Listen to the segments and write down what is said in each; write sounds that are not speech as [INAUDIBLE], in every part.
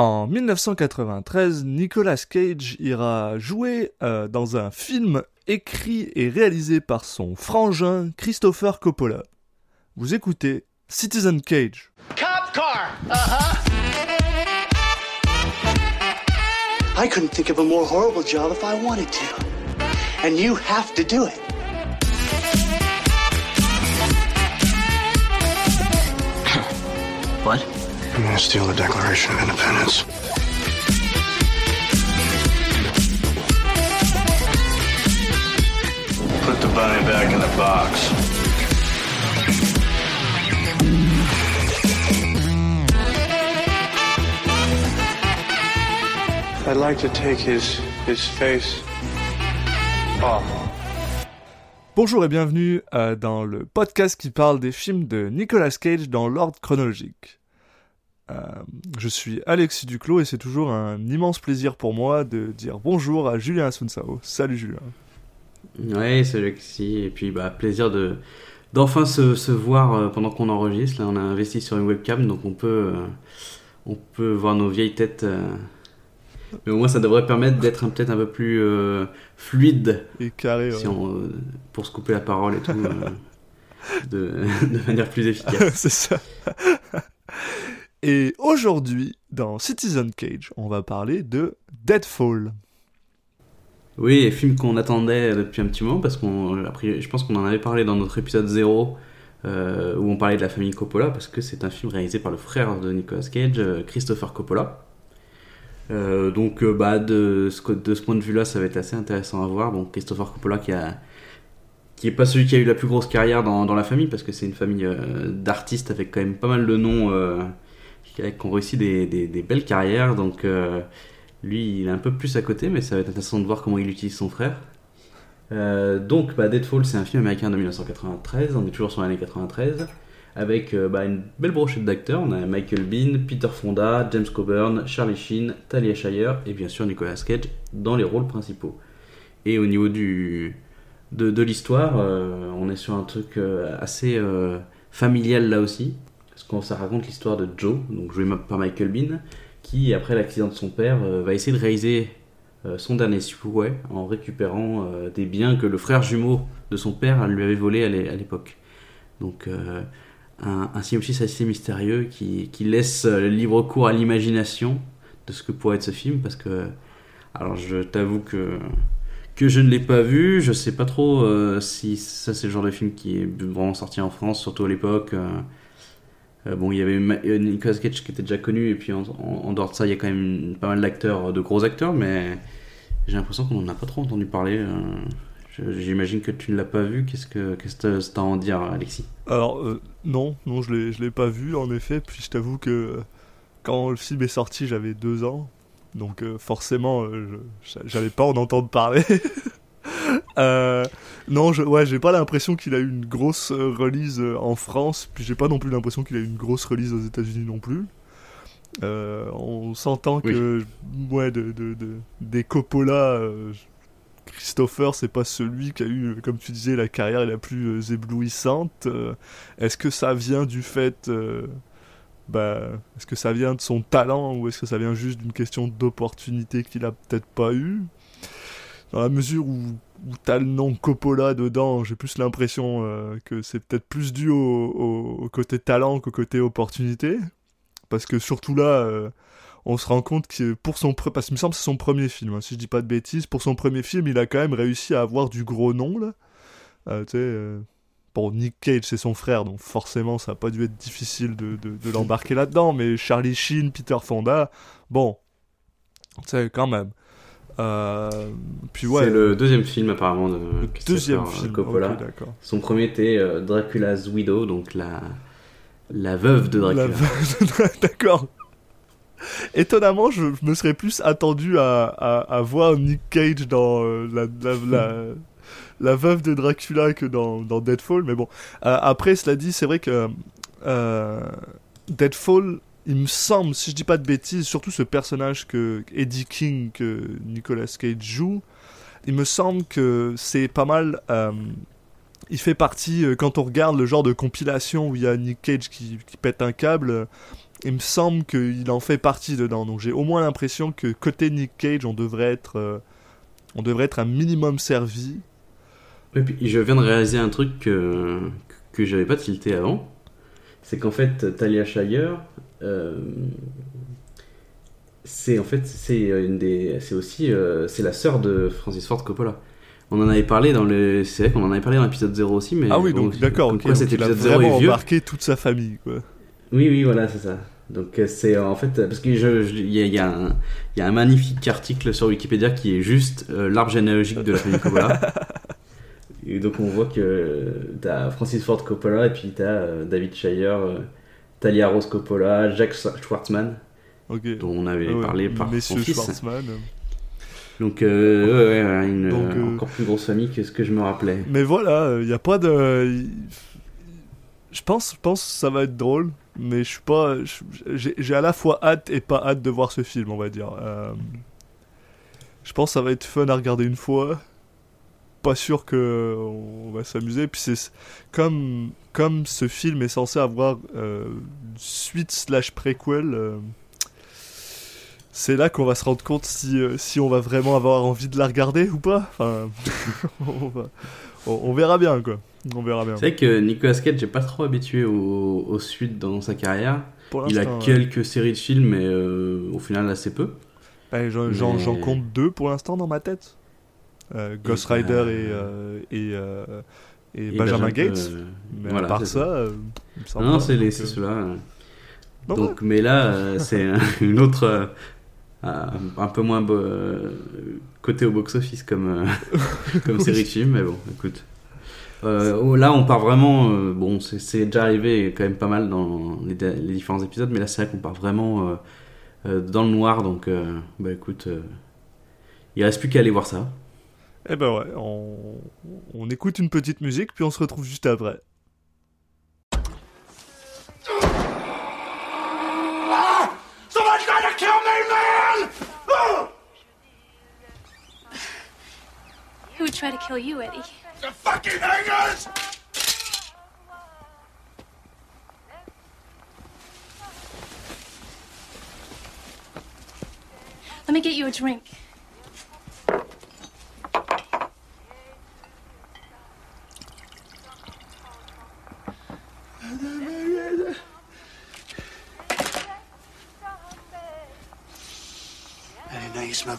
En 1993, Nicolas Cage ira jouer euh, dans un film écrit et réalisé par son frangin Christopher Coppola. Vous écoutez Citizen Cage. Cop car. Uh-huh. I couldn't think of a more horrible job if I wanted to. And you have to do it. What? I'm gonna steal the Declaration of Independence? Put the bunny back in the box. I'd like to take his his face off. Bonjour et bienvenue euh, dans le podcast qui parle des films de Nicolas Cage dans l'ordre chronologique. Euh, je suis Alexis Duclos et c'est toujours un immense plaisir pour moi de dire bonjour à Julien Asunsao. Salut Julien. Ouais, salut Alexis. Et puis, bah, plaisir de d'enfin se, se voir euh, pendant qu'on enregistre. Là, on a investi sur une webcam, donc on peut, euh, on peut voir nos vieilles têtes. euh. Mais au moins, ça devrait permettre d'être un- peut-être un peu plus euh, fluide Et carré. si ouais. on, pour se couper la parole et tout, de, [LAUGHS] de manière plus efficace. [LAUGHS] c'est ça. Et aujourd'hui, dans Citizen Cage, on va parler de Deadfall. Oui, film qu'on attendait depuis un petit moment parce qu'on, je pense qu'on en avait parlé dans notre épisode 0 euh, où on parlait de la famille Coppola parce que c'est un film réalisé par le frère de Nicolas Cage, euh, Christopher Coppola. Euh, donc, bah, de ce, point de vue-là, ça va être assez intéressant à voir. Bon, Christopher Coppola qui a qui est pas celui qui a eu la plus grosse carrière dans, la famille parce que c'est une famille d'artistes avec quand même pas mal de noms qui, ont réussi des, belles carrières. Donc, euh, lui, il est un peu plus à côté, mais ça va être intéressant de voir comment il utilise son frère. Euh, donc, bah, Deadfall, c'est un film américain de 1993, on est toujours sur l'année 93, avec euh, bah, une belle brochette d'acteurs. On a Michael Bean, Peter Fonda, James Coburn, Charlie Sheen, Talia Shire et bien sûr Nicolas Cage dans les rôles principaux. Et au niveau de, l'histoire, on est sur un truc assez familial là aussi, parce qu'on ça raconte l'histoire de Joe, donc joué par Michael Bean, qui, après l'accident de son père, euh, va essayer de réaliser euh, son dernier souhait en récupérant euh, des biens que le frère jumeau de son père lui avait volés à l'é- à l'époque. Donc, un, un synopsis assez mystérieux qui, laisse libre cours à l'imagination de ce que pourrait être ce film, parce que, alors je t'avoue que, que je ne l'ai pas vu, je sais pas trop si ça c'est le genre de film qui est vraiment sorti en France, surtout à l'époque. Euh, bon, il y avait euh, Nicolas Cage qui était déjà connu, et puis en, dehors de ça, il y a quand même pas mal d'acteurs, de gros acteurs, mais j'ai l'impression qu'on n'en a pas trop entendu parler. euh, J'imagine que tu ne l'as pas vu. Qu'est-ce que qu'est-ce à en dire, Alexis? Alors, euh, non, non, je l'ai, l'ai pas vu en effet. Puis je t'avoue que euh, quand le film est sorti, j'avais deux ans. Donc euh, forcément, euh, j'avais pas en entendre parler. [LAUGHS] Euh, non, je, ouais, j'ai pas l'impression qu'il a eu une grosse euh, release euh, en France. Puis j'ai pas non plus l'impression qu'il a eu une grosse release aux États-Unis non plus. Euh, on s'entend que, ouais, de, de, de- des Coppola, euh, Christopher, c'est pas celui qui a eu, comme tu disais, la carrière la plus éblouissante. Est-ce que ça vient du fait. bah, est-ce que ça vient de son talent ou est-ce que ça vient juste d'une question d'opportunité qu'il a peut-être pas eu? Dans la mesure où, t'as le nom Coppola dedans, j'ai plus l'impression euh, que c'est peut-être plus dû au, côté talent qu'au côté opportunité. Parce que surtout là, euh, on se rend compte que pour son pre- parce qu'il me semble que c'est son premier film, hein, si je dis pas de bêtises, pour son premier film, il a quand même réussi à avoir du gros nom là. Euh, tu sais, bon, Nick Cage c'est son frère, donc forcément ça a pas dû être difficile de l'embarquer là-dedans, mais Charlie Sheen, Peter Fonda, bon, tu sais quand même. Euh, puis ouais, C'est le deuxième film apparemment de deuxième film. Coppola. Son premier était euh, Dracula's Widow, donc la la veuve de Dracula. Veuve- [LAUGHS] D'accord. Étonnamment, je, je me serais plus attendu à, à, à voir Nick Cage dans euh, la, la, la, [LAUGHS] la veuve de Dracula que dans, dans Deadfall, mais bon. Euh, après, cela dit, c'est vrai que euh, Deadfall, il me semble, si je dis pas de bêtises, surtout ce personnage que Eddie King, que Nicolas Cage joue, il me semble que c'est pas mal. euh, il fait partie, euh, quand on regarde le genre de compilation où il y a Nick Cage qui, pète un câble, euh, il me semble qu'il en fait partie dedans. Donc j'ai au moins l'impression que côté Nick Cage, on devrait être, on devrait être un minimum servi. Et puis je viens de réaliser un truc que, que j'avais pas tilté avant. C'est qu'en fait, Talia Shire, c'est en fait c'est une des, c'est aussi euh, c'est la sœur de Francis Ford Coppola. On en avait parlé dans le, c'est vrai qu'on en avait parlé dans l'épisode 0 aussi, mais Ah oui, donc d'accord, comme ok. quoi donc cet il a épisode 0 vraiment est vieux. embarqué toute sa famille, quoi. Oui, oui, voilà, c'est ça. Donc euh, c'est euh, en fait euh, parce que je, il y, a, y a y a un magnifique article sur Wikipédia qui est juste euh, l'arbre généalogique de la famille Coppola. [LAUGHS] et donc on voit que t'as Francis Ford Coppola et puis t'as euh, David Shire, euh, Talia Rose Coppola, Jack Schwartzman Ok. dont on avait Ah ouais, parlé par son fils. Schwartzman. Donc euh, ouais, ouais, une Donc, euh, euh, encore plus grosse famille que ce que je me rappelais. Mais voilà, il n'y a pas de. Je pense, je pense que ça va être drôle, mais je suis pas. J'ai j'ai à la fois hâte et pas hâte de voir ce film, on va dire. Euh, Je pense que ça va être fun à regarder une fois. Pas sûr que on va s'amuser. Puis c'est comme comme ce film est censé avoir euh, suite slash préquel. euh, c'est là qu'on va se rendre compte si, euh, si on va vraiment avoir envie de la regarder ou pas. Enfin, [LAUGHS] on, va- on- on verra bien quoi. On verra bien. C'est vrai que Nicolas Cage n'est pas trop habitué aux, aux suites dans sa carrière. Il a ouais. quelques séries de films, mais euh, au final assez peu. J'en Mais- j'en compte deux pour l'instant dans ma tête. Euh, Ghost bah, Rider et, euh, et, euh, et Et Benjamin Gates. Mais voilà, à part ça, Non, c'est donc, ceux-là. non, Donc, mais là, c'est un- [LAUGHS] une autre. euh, un peu moins euh, côté au box-office comme, euh, [LAUGHS] comme [LAUGHS] série de films, mais bon, écoute. Oh, là, on part vraiment. bon, c'est- déjà arrivé quand même pas mal dans les, les différents épisodes, mais là, c'est vrai qu'on part vraiment dans le noir, donc, bah écoute, il reste plus qu'à aller voir ça. Eh ben ouais, on, on écoute une petite musique, puis on se retrouve juste après. Someone's trying to kill me, man! Oh, Who would try to kill you, Eddie? the fucking hangers! Let me get you a drink.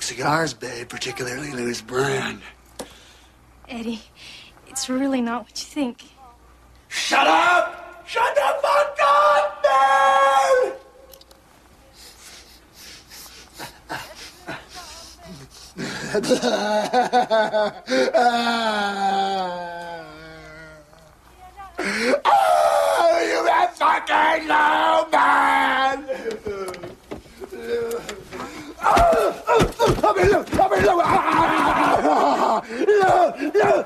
Didn't know you smoked cigars, babe, particularly Louis Brand. Eddie, it's really not what you think. Shut up! Shut the fuck up, man! [LAUGHS] oh, you that fucking low man! Oh, oh, oh, I'm in love, I'm in love. Ah, no, no, no,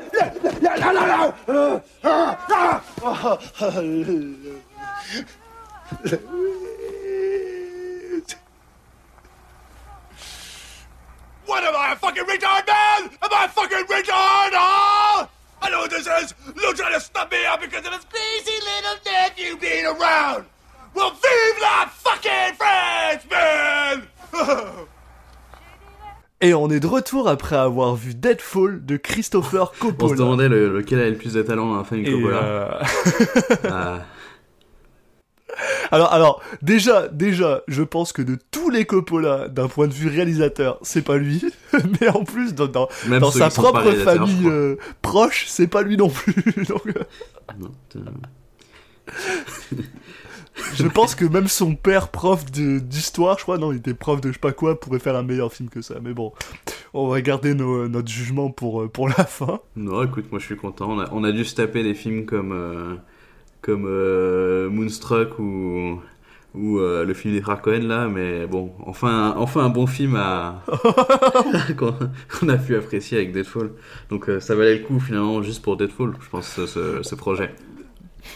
no, no, no, no. What am I, a fucking retard, man? Am I a fucking retard, huh? I know what this is. Lou trying to stop me out because of his crazy little nephew being around. Well, vive la fucking France, man! [LAUGHS] Et on est de retour après avoir vu Deadfall de Christopher On se Coppola. demandait le- lequel avait le plus de talent famille Et, Coppola. euh, Ah, [LAUGHS] alors, alors, déjà, déjà, je pense que de tous les Coppola, d'un point de vue réalisateur, c'est pas lui. [LAUGHS] Mais en plus, dans, sa propre famille euh, proche, c'est pas lui non plus. [LAUGHS] Donc, euh, Non, je pense que même son père, prof d'histoire, je crois, non, il était prof de je sais pas quoi, pourrait faire un meilleur film que ça. Mais bon, on va garder nos- notre jugement pour, euh, pour la fin. Non, écoute, moi je suis content. On a, on a dû se taper des films comme, euh, comme euh, Moonstruck ou, ou euh, le film des frères Cohen là, mais bon, enfin, enfin un bon film à [LAUGHS] qu'on a pu apprécier avec Deadfall. Donc euh, ça valait le coup finalement juste pour Deadfall, je pense, ce, ce, ce projet.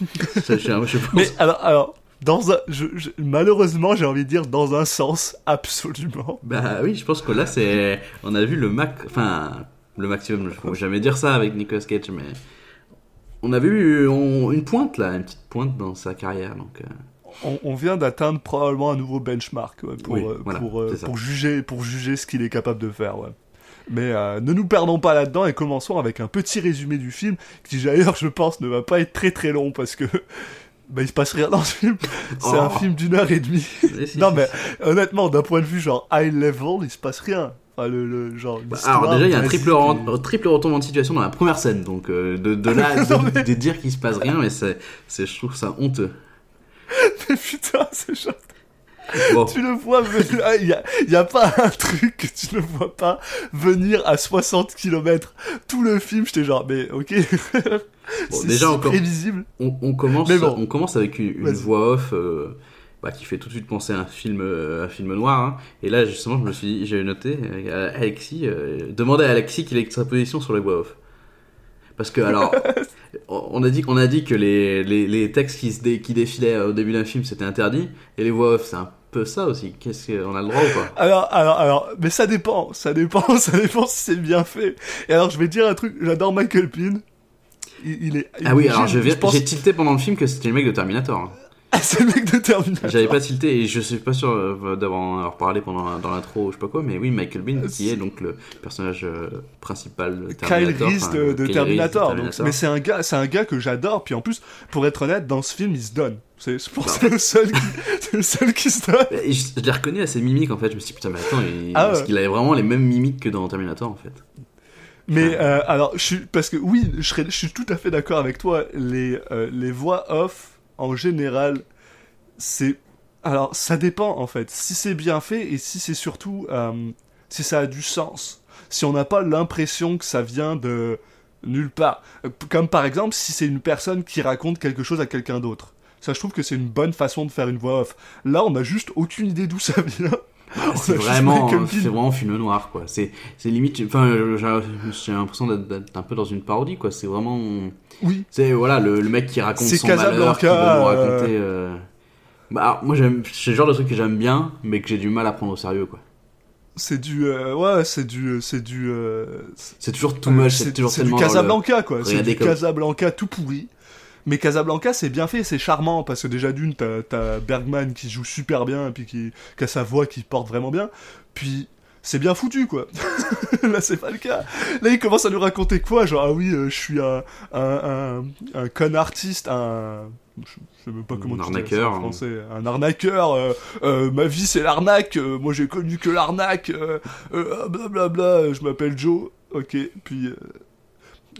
[LAUGHS] Ça, je, je pense. Mais alors, alors dans un, je- je- malheureusement, j'ai envie de dire dans un sens, absolument. Bah oui, je pense que là c'est, on a vu le max, enfin le maximum. Je ne jamais dire ça avec Nicolas Cage, mais on a vu on- une pointe là, une petite pointe dans sa carrière. Donc euh, on, on vient d'atteindre probablement un nouveau benchmark ouais, pour, Oui, euh, voilà, pour, euh, pour juger, pour juger ce qu'il est capable de faire. Ouais. Mais euh, ne nous perdons pas là-dedans et commençons avec un petit résumé du film qui d'ailleurs je pense ne va pas être très très long parce que bah, il se passe rien dans ce film. [LAUGHS] C'est un Oh. film d'une heure et demie. [LAUGHS] Non mais honnêtement d'un point de vue genre high level il se passe rien. Enfin, le, le genre. Bah, alors déjà il y a un triple, ren- triple retournement de situation dans la première scène donc euh, de, de là [LAUGHS] Non, de, mais- de dire qu'il se passe rien mais c'est, c'est je trouve ça honteux Mais putain c'est genre. Bon Tu le vois venir. Il y a, y a pas un truc que tu ne vois pas venir à 60 km. Tout le film, j'étais genre, mais ok. Bon, c'est déjà, si encore- prévisible. on, on commence Mais bon. on commence avec une, voix off euh, bah, qui fait tout de suite penser à un film euh, un film noir hein. et là justement je me suis j'ai noté euh, Alexis demandez à Alexis quelle est sa position sur les voix off parce que alors [LAUGHS] on a dit qu'on a dit que les, les, les textes qui, se dé- qui défilaient au début d'un film c'était interdit et les voix off c'est un peu ça aussi qu'est-ce qu'on a le droit ou pas? Alors, alors, alors, mais ça dépend, ça dépend, [LAUGHS] ça dépend si c'est bien fait. Et alors, je vais dire un truc, j'adore Michael Pinn. Il, il est. ah oui alors je viens- pense- j'ai tilté pendant le film que c'était le mec de Terminator hein. Ah, c'est le mec de Terminator. J'avais pas tilté et je suis pas sûr euh, d'avoir parlé pendant dans l'intro ou je sais pas quoi, mais oui, Michael Bean qui est donc le personnage euh, principal de Kyle Terminator. Reese enfin, de, de Kyle Terminator. Reese de donc- mais c'est un gars, c'est un gars que j'adore. Puis en plus, pour être honnête, dans ce film, il se donne. C'est pour Bah. ça le seul, qui, le seul qui se donne. Je, je les reconnais à ses mimiques en fait. Je me suis dit putain, mais attends, il- Ah parce ouais. qu'il avait vraiment les mêmes mimiques que dans Terminator en fait? Mais euh, alors, je suis, parce que oui, je, serais- je suis tout à fait d'accord avec toi. Les, euh, les voix off, en général, c'est. Alors, ça dépend en fait. Si c'est bien fait et si c'est surtout. euh, si ça a du sens. Si on n'a pas l'impression que ça vient de nulle part. Comme par exemple, si c'est une personne qui raconte quelque chose à quelqu'un d'autre. Ça, je trouve que c'est une bonne façon de faire une voix off. Là, on a juste aucune idée d'où ça [LAUGHS] vient. [LAUGHS] C'est vraiment, c'est vraiment film noir quoi. C'est, c'est limite. Enfin, j'ai l'impression d'être, un peu dans une parodie quoi. C'est vraiment. Oui. C'est voilà le, le mec qui raconte C'est son malheur, qui va Casablanca, nous euh, raconter. euh, Bah, moi j'aime, c'est le genre de truc que j'aime bien, mais que j'ai du mal à prendre au sérieux quoi. C'est du. euh, ouais, c'est du. C'est du. euh, C'est toujours tout moche, c'est, toujours c'est du le- Casablanca quoi. C'est Regardez du comme- Casablanca tout pourri. Mais Casablanca c'est bien fait, c'est charmant parce que déjà d'une t'as, Bergman qui joue super bien et puis qui, qui a sa voix qui porte vraiment bien. Puis c'est bien foutu quoi. [LAUGHS] Là c'est pas le cas. Là il commence à nous raconter quoi Genre ah oui euh, je suis un un, un, un con artiste, un je sais même pas comment Un tu dis ça arnaqueur, en hein. français, un arnaqueur. euh, euh, ma vie c'est l'arnaque. euh, moi j'ai connu que l'arnaque. Blablabla. Je m'appelle Joe. Ok. Puis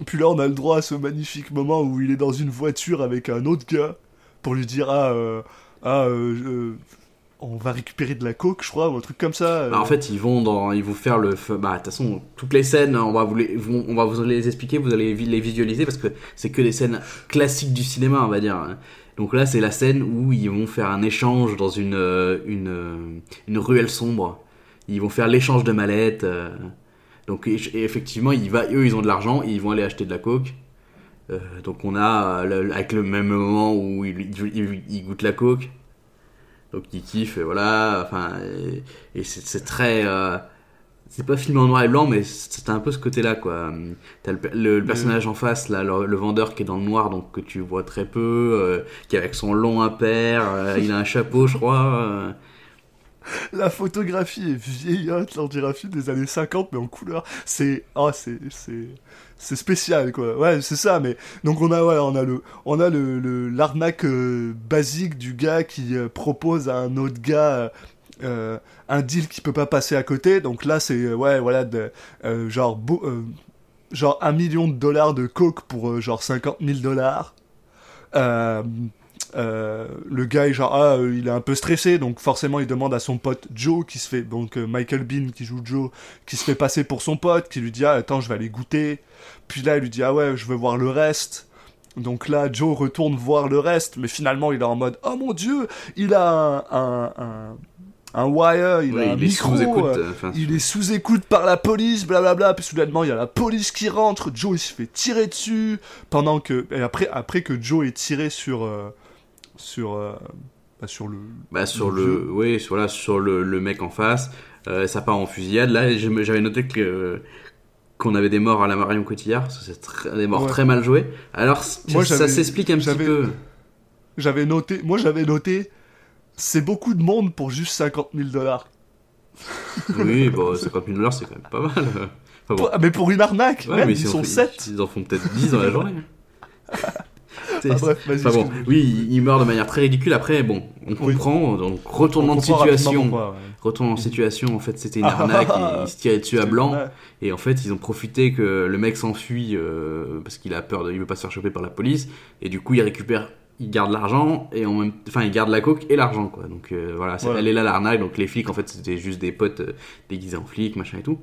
puis là, on a le droit à ce magnifique moment où il est dans une voiture avec un autre gars pour lui dire Ah, euh, ah euh, euh, on va récupérer de la coke, je crois, ou un truc comme ça. Bah, en fait, ils vont ils vont faire le, f- bah de toute façon, toutes les scènes, on va vous les, on va vous les expliquer, vous allez les visualiser parce que c'est que des scènes classiques du cinéma, on va dire. Donc là, c'est la scène où ils vont faire un échange dans une, une, ruelle sombre. Ils vont faire l'échange de mallettes. Donc et- effectivement, il va, eux, ils ont de l'argent, ils vont aller acheter de la coke. Euh, donc on a euh, avec le même moment où il, il- il goûtent la coke. Donc il kiffe, et voilà. Enfin, et, c'est très. euh, c'est pas filmé en noir et blanc, mais c'est un peu ce côté-là, quoi. T'as le, personnage en face, là, le, vendeur qui est dans le noir, donc que tu vois très peu, qui est avec son long impair, il a un chapeau, je crois. [LAUGHS] La photographie est vieillotte, film des années 50, mais en couleur. C'est. Ah, c'est. C'est. Spécial, quoi. Ouais, c'est ça, mais. Donc, on a, ouais, on a le. On a le. L'arnaque euh, basique du gars qui euh, propose à un autre gars. euh, un deal qui peut pas passer à côté. Donc là, c'est. ouais, voilà, genre. beau- genre un million de dollars de coke pour genre 50 000 dollars. Euh, le gars est genre ah euh, il est un peu stressé donc forcément il demande à son pote Joe qui se fait donc euh, Michael Bean qui joue Joe qui se fait passer pour son pote qui lui dit ah attends je vais aller goûter puis là il lui dit ah ouais je veux voir le reste donc là Joe retourne voir le reste mais finalement il est en mode oh mon dieu il a un un, un, un wire il Ouais, a un il est micro euh, enfin, il est sous écoute par la police, blablabla. Puis soudainement, il y a la police qui rentre. Joe, il se fait tirer dessus. Pendant que. Et après, après que Joe est tiré sur. euh, sur. euh, bah, sur le. Bah sur Le le, oui, sur, voilà, sur le, le mec en face, euh, ça part en fusillade. Là, j'avais noté que qu'on avait des morts à la Marion Cotillard, parce que c'est des morts Ouais. très mal joués. Alors, Moi, ça s'explique un petit peu. J'avais noté. Moi, j'avais noté. c'est beaucoup de monde pour juste 50 000 dollars. [LAUGHS] Oui, bon, 50 000 dollars, c'est quand même pas mal. Enfin, bon. Pour- Mais pour une arnaque, Ouais, merde, mais ils si on sont fait- 7. Ils en font peut-être 10 dans la journée. [LAUGHS] Ah, bref, vas-y, Enfin bon, oui, il- meurt de manière très ridicule. Après, bon, on Oui. comprend. Donc, retournement de situation. ouais. Retournement de situation, en fait, c'était une arnaque [LAUGHS] et il se tirait dessus à blanc. Ouais. Et en fait, ils ont profité que le mec s'enfuit euh, parce qu'il a peur, de, il veut pas se faire choper par la police. Et du coup, il récupère, il garde l'argent et en même, enfin, il garde la coke et l'argent, quoi. Donc euh, voilà, elle est là l'arnaque. Donc les flics, en fait, c'était juste des potes euh, déguisés en flics, machin et tout.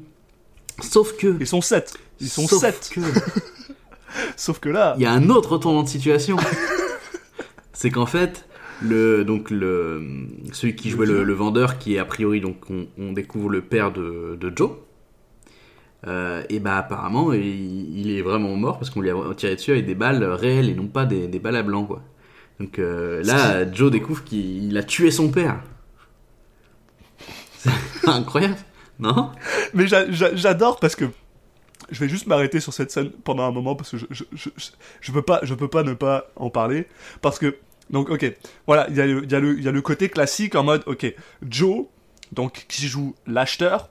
Sauf que, Ils sont 7. Ils sont sauf 7. [LAUGHS] [LAUGHS] Sauf que là, il y a un autre retournement de situation. [LAUGHS] c'est qu'en fait, le, donc le, celui qui jouait le, le vendeur, qui est a priori, donc on, on découvre le père de, de Joe. euh, et bah apparemment il, il est vraiment mort parce qu'on lui a tiré dessus avec des balles réelles et non pas des, des balles à blanc quoi. Donc euh, là Joe découvre qu'il il a tué son père. [LAUGHS] C'est incroyable, non? Mais j'a- j'a- j'adore parce que je vais juste m'arrêter sur cette scène pendant un moment parce que je, je, je, je- peux pas je peux pas ne pas en parler. Parce que donc ok voilà il y a le y y a le côté classique en mode ok Joe donc qui joue l'acheteur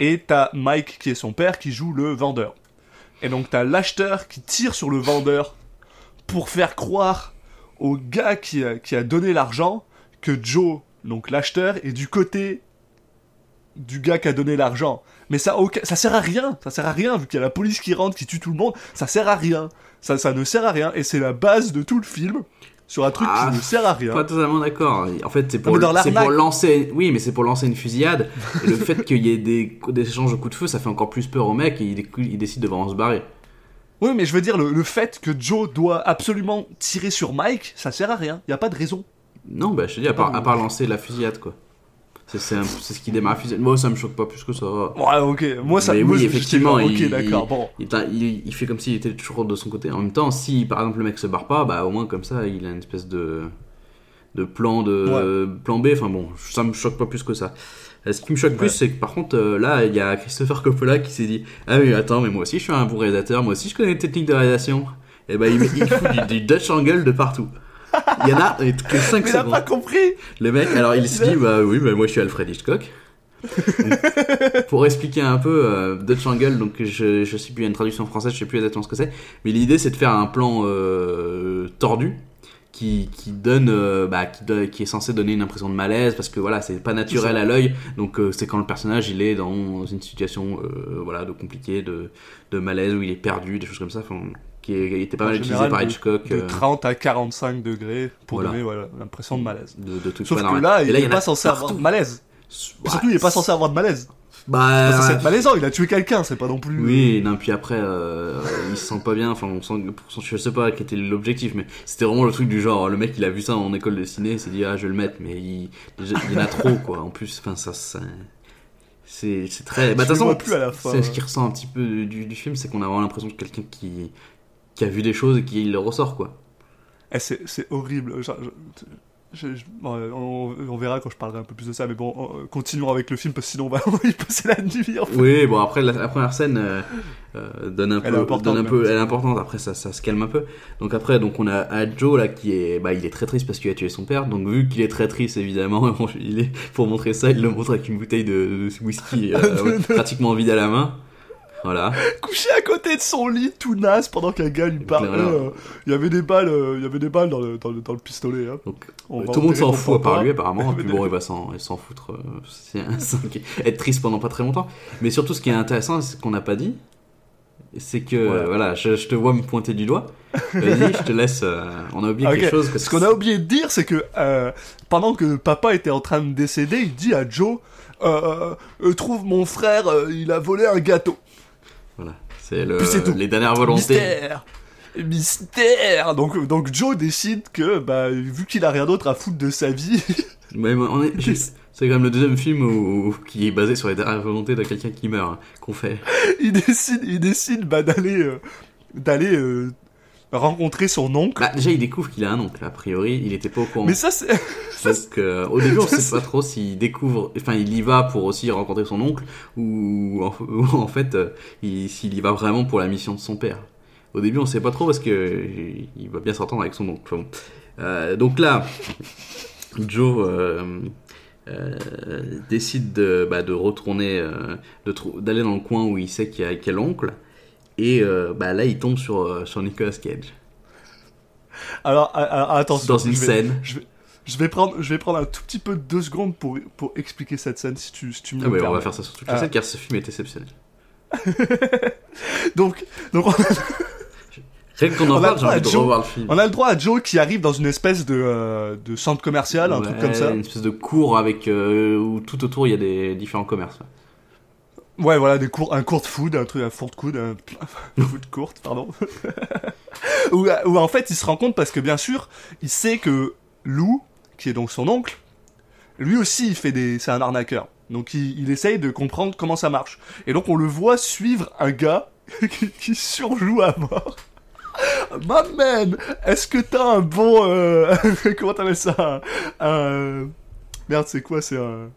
et t'as Mike qui est son père qui joue le vendeur. Et donc t'as l'acheteur qui tire sur le vendeur pour faire croire au gars qui a, qui a donné l'argent que Joe donc l'acheteur est du côté du gars qui a donné l'argent. Mais ça, ça sert à rien. Ça sert à rien, vu qu'il y a la police qui rentre, qui tue tout le monde. Ça sert à rien. Ça, ça ne sert à rien. Et c'est la base de tout le film. Sur un truc Ah, qui ne sert à rien. Pas totalement d'accord. En fait, c'est pour, c'est pour lancer. Oui, mais c'est pour lancer une fusillade. et le fait qu'il y ait des, des échanges de coups de feu, ça fait encore plus peur au mec et il, il décide de vraiment se barrer. Oui, mais je veux dire, le, le fait que Joe doit absolument tirer sur Mike, ça sert à rien. Il n'y a pas de raison. Non, bah je te dis, à part, à part lancer la fusillade, quoi. C'est c'est un- c'est ce qui démarre. Moi, ça me choque pas plus que ça. Ouais, ok. Moi, ça Mais moi, oui, je- effectivement, genre, il-. Bon. Il, il- il fait comme s'il était toujours de son côté. En même temps, si par exemple le mec se barre pas, bah au moins comme ça, il a une espèce de de plan de plan B. Enfin bon, ça me choque pas plus que ça. Euh, Ce qui me choque plus, c'est que par contre, euh, là, il y a Christopher Coppola qui s'est dit Ah oui, attends, mais moi aussi je suis un bon réalisateur, moi aussi je connais les techniques de réalisation. Et bah il, il fout du, du Dutch angle de partout. Il y en a toutes les 5 Mais il a secondes. pas compris. Le mec, alors il se dit, bah oui, bah, moi je suis Alfred Hitchcock. Donc, [LAUGHS] pour expliquer un peu euh, Dutch Angle, donc je, je sais plus, il y a une traduction française, je sais plus exactement ce que c'est, mais l'idée c'est de faire un plan euh, tordu qui, qui donne, euh, bah, qui, qui est censé donner une impression de malaise parce que voilà, c'est pas naturel à l'œil, donc euh, c'est quand le personnage il est dans une situation voilà de compliqué, de, de malaise où il est perdu, des choses comme ça, enfin, qui, est- qui était pas En mal utilisé par Hitchcock. De euh, 30 à 45 degrés pour Voilà. donner voilà, l'impression de malaise. de, de trucs Sauf pas que là, il y est en a pas censé avoir de malaise. Ouais, Surtout, il est pas censé avoir de malaise. Bah, c'est malaisant, il a tué quelqu'un, c'est pas non plus. Oui, non, puis après, euh, il se sent pas bien. Enfin, on sent, pour- je sais pas quel était l'objectif, mais c'était vraiment le truc du genre, le mec il a vu ça en école de ciné, il s'est dit ah je vais le mettre, mais il, il y en a trop quoi. En plus, enfin ça, ça c'est c'est très. Bah de toute façon, c'est ce qui ressent un petit peu du, du film, c'est qu'on a vraiment l'impression de quelqu'un qui qui a vu des choses et qui le ressort quoi. Eh, c'est, horrible. Genre, je- je- je- bon, euh, on, on verra quand je parlerai un peu plus de ça, mais bon, euh, continuons avec le film parce que sinon on va, [LAUGHS] y passer la nuit. En fait. Oui, bon après la, la première scène euh, euh, donne un Elle peu, donne un peu, elle est importante. Après ça, ça se calme un peu. Donc après, donc on a, a Joe là qui est, bah il est très triste parce qu'il a tué son père. Donc vu qu'il est très triste évidemment, [LAUGHS] il est pour montrer ça, il le montre avec une bouteille de, de whisky [LAUGHS] euh, pratiquement vide à la main. Voilà. [LAUGHS] Couché à côté de son lit, tout naze, pendant qu'un gars lui parlait. Euh, Il y avait des balles, euh, il y avait des balles dans le, dans le, dans le pistolet. hein. Donc On euh, tout le monde s'en fout à part lui apparemment. [LAUGHS] Puis bon, il va s'en, foutre. euh, [LAUGHS] être triste pendant pas très longtemps. Mais surtout, ce qui est intéressant, c'est qu'on n'a pas dit, c'est que Voilà. euh, voilà, je, je te vois me pointer du doigt. Vas-y, je te laisse. euh, on a oublié Ah, ok. quelque chose. parce Ce qu'on a oublié de dire, c'est que euh, pendant que papa était en train de décéder, il dit à Joe Trouve mon frère, il a volé un gâteau. C'est le, les dernières volontés. Mystère Mystère donc, donc Joe décide que, bah, vu qu'il a rien d'autre à foutre de sa vie, [LAUGHS] c'est quand même le deuxième film où- où- qui est basé sur les dernières volontés de quelqu'un qui meurt hein, qu'on fait. [LAUGHS] il décide, il décide bah, d'aller euh, d'aller euh, rencontrer son oncle. Bah, déjà, il découvre qu'il a un oncle. A priori, il était pas au courant. Mais ça, c'est. [LAUGHS] Donc, euh, au début, on ça, sait pas trop s'il découvre, enfin, il y va pour aussi rencontrer son oncle ou en, ou en fait, euh, il- s'il y va vraiment pour la mission de son père. Au début, on sait pas trop parce que euh, il va bien s'entendre avec son oncle. Enfin bon. Euh, donc là, Joe euh, décide de, bah, de retourner, d'aller dans le coin où il sait qu'il y a, a l'oncle. Et euh, bah, là, il tombe sur, euh, sur Nicolas Cage. Alors, a- a- attention. Dans une je vais- scène. Je vais, je vais prendre, je vais prendre un tout petit peu de deux secondes pour, pour expliquer cette scène si tu, si tu me Ah ouais, on va faire ça sur toute la Ah. scène car ce film est exceptionnel. [LAUGHS] Donc, donc on, [LAUGHS] Rien qu'on en On a parle, le j'ai droit envie à de Joe. revoir le film. on a le droit à Joe qui arrive dans une espèce de, euh, de centre commercial, un truc comme ça. Une espèce de cours avec euh, où tout autour il y a des différents commerces. Ouais, voilà, des cours, un court de food, un truc, un food court, un food court, pardon. [LAUGHS] où, où en fait, il se rend compte parce que bien sûr, il sait que Lou, qui est donc son oncle, lui aussi, il fait des, c'est un arnaqueur. Donc, il, il essaye de comprendre comment ça marche. Et donc, on le voit suivre un gars [LAUGHS] qui, qui surjoue à mort. [LAUGHS] My man, est-ce que t'as un bon, euh, comment t'appelles ça, un- merde, c'est quoi, c'est un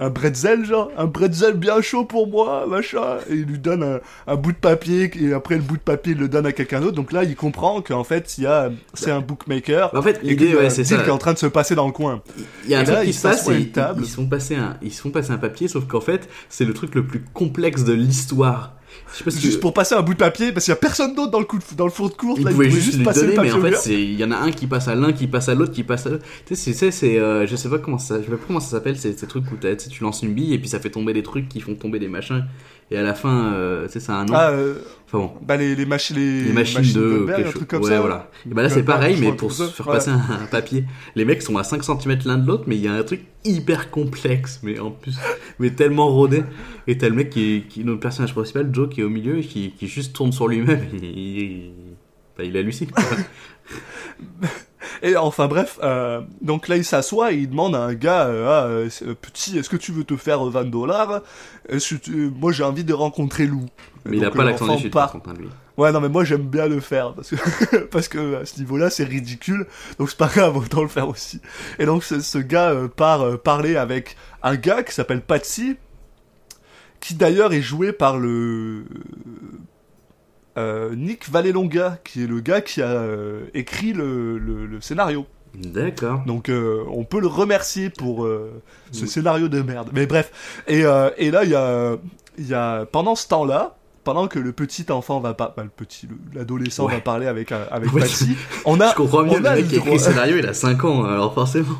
un bretzel genre un bretzel bien chaud pour moi machin. Et il lui donne un, un bout de papier et après le bout de papier il le donne à quelqu'un d'autre. Donc là il comprend qu'en fait il y a c'est un bookmaker. En fait, l'idée, ouais, un c'est ça. qui est en train de se passer dans le coin. Il y a un Et truc là, qui se passe et ils, ils se font passer un, ils se font passer un papier, sauf qu'en fait, c'est le truc le plus complexe de l'histoire. Je sais pas si juste tu- pour passer un bout de papier parce qu'il y a personne d'autre dans le coup de- dans le four de course il là, pouvait juste lui passer donner, le mais papier en au fait, il y en a un qui passe à l'un, qui passe à l'autre, qui passe à l'autre. Tu sais, c'est, euh, je sais pas comment ça, je sais pas comment ça s'appelle, c'est ces trucs où tu lances une bille et puis ça fait tomber des trucs qui font tomber des machins. Et à la fin, euh, tu sais, ça a un nom. ah euh, Enfin bon. bah les, les machines les, Les machines, de Goldberg, quelque un truc chose- comme ouais, ça voilà. Et bah là c'est pareil mais pour se faire passer un, un papier. Les mecs sont à 5 cm l'un de l'autre mais il y a un truc hyper complexe mais en plus mais tellement rodé et t'as le mec qui est qui est notre personnage principal Joe qui est au milieu et qui, qui juste tourne sur lui-même [LAUGHS] et il, il, bah, il hallucine. [LAUGHS] Et enfin bref, euh, donc là il s'assoit et il demande à un gars, euh, ah, euh, euh, petit, est-ce que tu veux te faire 20 dollars? Moi j'ai envie de rencontrer Lou. mais il a pas l'accent du sud part- par contre hein, lui. Ouais non mais moi j'aime bien le faire parce que [LAUGHS] parce que à ce niveau-là c'est ridicule donc c'est pas grave autant le faire aussi. Et donc ce, ce gars euh, part parler avec un gars qui s'appelle Patsy qui d'ailleurs est joué par le euh, Nick Vallelonga qui est le gars qui a euh, écrit le, le- le scénario. D'accord. Donc euh, on peut le remercier pour euh, ce Oui. scénario de merde. Mais bref, et, euh, et là il y a, y a pendant ce temps-là, pendant que le petit enfant va pas, bah, le petit, le- l'adolescent Ouais. va parler avec avec Ouais. Patsy, [LAUGHS] on a Je comprends mieux on le a mec qui a écrit le scénario il a 5 ans alors forcément.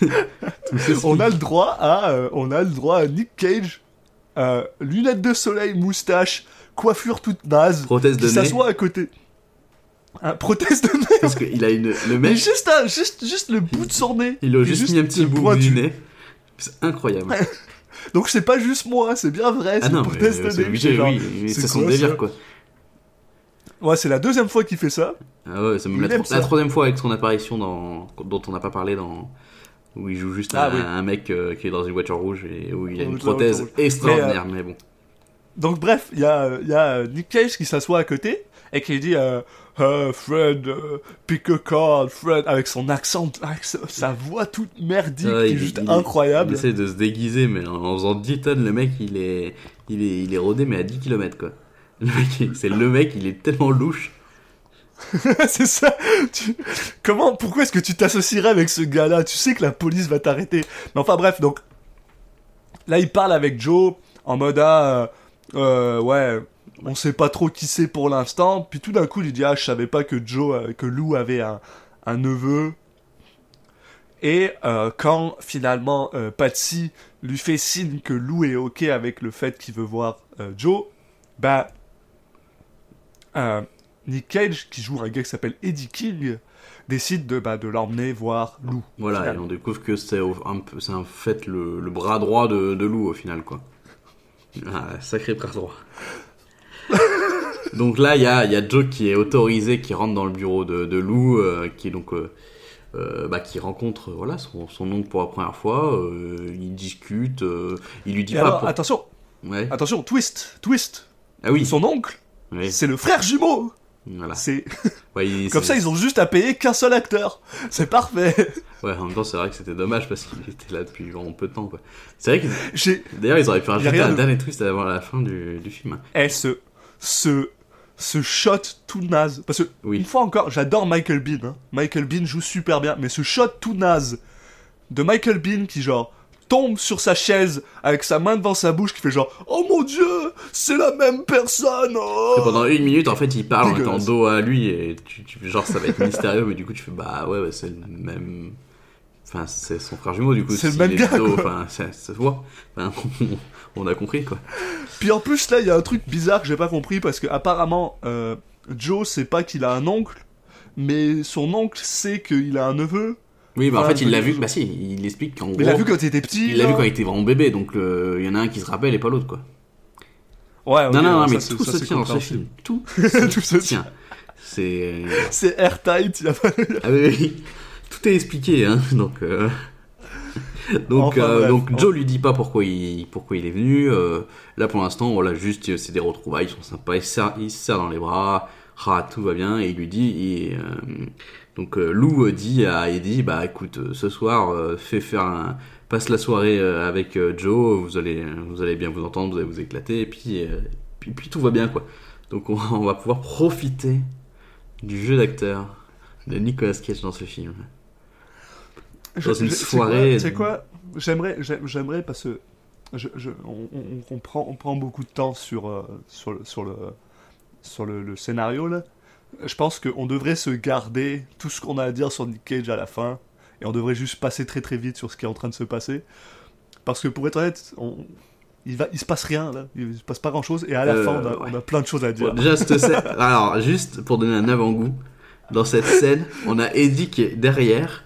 [LAUGHS] On a le droit à on a le droit à Nick Cage, lunettes de soleil, moustache, coiffure toute naze, Prothèse qui de nez. s'assoit à côté. Un prothèse de nez. parce qu'il a une le Mais mec juste, un- juste, juste le bout de son nez. il a juste mis un petit bout du nez. C'est incroyable. [LAUGHS] Donc c'est pas juste moi, c'est bien vrai, Ah c'est non, une mais prothèse de c'est nez. obligé, genre, oui, mais c'est son délire quoi. Ouais, c'est la deuxième fois qu'il fait ça. Ah ouais, c'est la, aime tro- ça. la troisième fois avec son apparition dans, dont on n'a pas parlé dans. Où il joue juste Ah un, oui. un mec euh, qui est dans une voiture rouge et où il a une prothèse extraordinaire, mais, bon. Donc bref, il y a, euh, il y a euh, Nick Cage qui s'assoit à côté et qui dit euh, Euh, Fred, euh, pick a card, Fred, avec son accent, avec sa, voix toute merdique Ah, qui est juste il- incroyable. Il essaie de se déguiser, mais en, en faisant 10 tonnes, le mec il est, il est, il est rodé, mais à 10 km quoi. C'est le mec, il est tellement louche. [LAUGHS] c'est ça. Tu- Comment, pourquoi est-ce que tu t'associerais avec ce gars-là? Tu sais que la police va t'arrêter. Mais enfin bref, donc là il parle avec Joe en mode ah, euh, ouais, on sait pas trop qui c'est pour l'instant. Puis tout d'un coup il dit ah je savais pas que Joe, euh, que Lou avait un, un neveu. Et euh, quand finalement Patsy lui fait signe que Lou est ok avec le fait qu'il veut voir Joe, bah Nick Cage, qui joue un gars qui s'appelle Eddie King, décide de, bah, de l'emmener voir Lou. Voilà, et on découvre que c'est un peu, c'est en fait le, le bras droit de, de Lou au final quoi. Ah, sacré bras droit. [LAUGHS] donc là, il y a, il y a Joe qui est autorisé, qui rentre dans le bureau de, de Lou, euh, qui donc euh, euh, bah, qui rencontre voilà son, son oncle pour la première fois. ils discutent, il lui dit Et pas. alors, pour- attention, Ouais. attention, twist, twist. Ah oui. Son oncle, oui, c'est le frère jumeau. Voilà. C'est [LAUGHS] comme ça, ils ont juste à payer qu'un seul acteur. C'est parfait. [LAUGHS] Ouais, en même temps, c'est vrai que c'était dommage parce qu'il était là depuis vraiment peu de temps. quoi. C'est vrai que d'ailleurs, ils auraient pu rajouter un de- dernier twist avant la fin du, du film. hein. eh, ce, ce, ce shot tout naze. Parce que, Oui. une fois encore, j'adore Michael Bean. hein. Michael Bean joue super bien, mais ce shot tout naze de Michael Bean qui, genre, tombe sur sa chaise avec sa main devant sa bouche, qui fait genre, oh mon dieu, c'est la même personne. oh. Et pendant une minute, en fait, il parle en étant dos à lui et tu, tu- genre ça va être mystérieux, mais du coup tu fais bah ouais, ouais c'est le même. Enfin, c'est son frère jumeau du coup. C'est le même gars, dos, quoi. Enfin, ça, ça se voit. Enfin, [LAUGHS] on a compris quoi. Puis en plus, là, il y a un truc bizarre que j'ai pas compris parce que apparemment, euh, Joe sait pas qu'il a un oncle, mais son oncle sait qu'il a un neveu. Oui, bah en fait il l'a vu. Bah si, il explique qu'en gros. il l'a vu quand il était petit. il l'a vu quand il était vraiment bébé, donc euh, il y en a un qui se rappelle et pas l'autre quoi. Ouais, non, non, non, mais tout ça, se tient dans ce film. Tout [LAUGHS] Tout se tient. C'est. C'est airtight, il a pas. Ah oui, oui. Tout est expliqué, hein. Donc, euh, [LAUGHS] donc, Enfin, euh, bref. donc Joe lui dit pas pourquoi il, pourquoi il est venu. euh, là, pour l'instant, voilà, juste euh, c'est des retrouvailles, ils sont sympas. Il se serre, il se serre dans les bras. Ah, tout va bien. Et il lui dit. Donc euh, Lou euh, dit à Eddie, bah écoute, euh, ce soir, fais faire un, passe la soirée avec Joe. Vous allez, vous allez bien vous entendre, vous allez vous éclater. Et puis, puis, puis tout va bien quoi. Donc on, on va pouvoir profiter du jeu d'acteur de Nicolas Cage dans ce film. Je- Dans une je- soirée- C'est quoi, quoi? J'aimerais, j'aime- j'aimerais parce que je, je- on, on- on prend, on prend beaucoup de temps sur, sur, le, sur, le, sur le, le scénario là. Je pense qu'on devrait se garder tout ce qu'on a à dire sur Nick Cage à la fin et on devrait juste passer très très vite sur ce qui est en train de se passer. Parce que pour être honnête, on, il, va, il se passe rien là, il se passe pas grand chose et à la Euh, fin on a, ouais. on a plein de choses à Bon, dire. déjà, cette scène- alors juste pour donner un avant-goût, dans cette scène, on a Eddie qui est derrière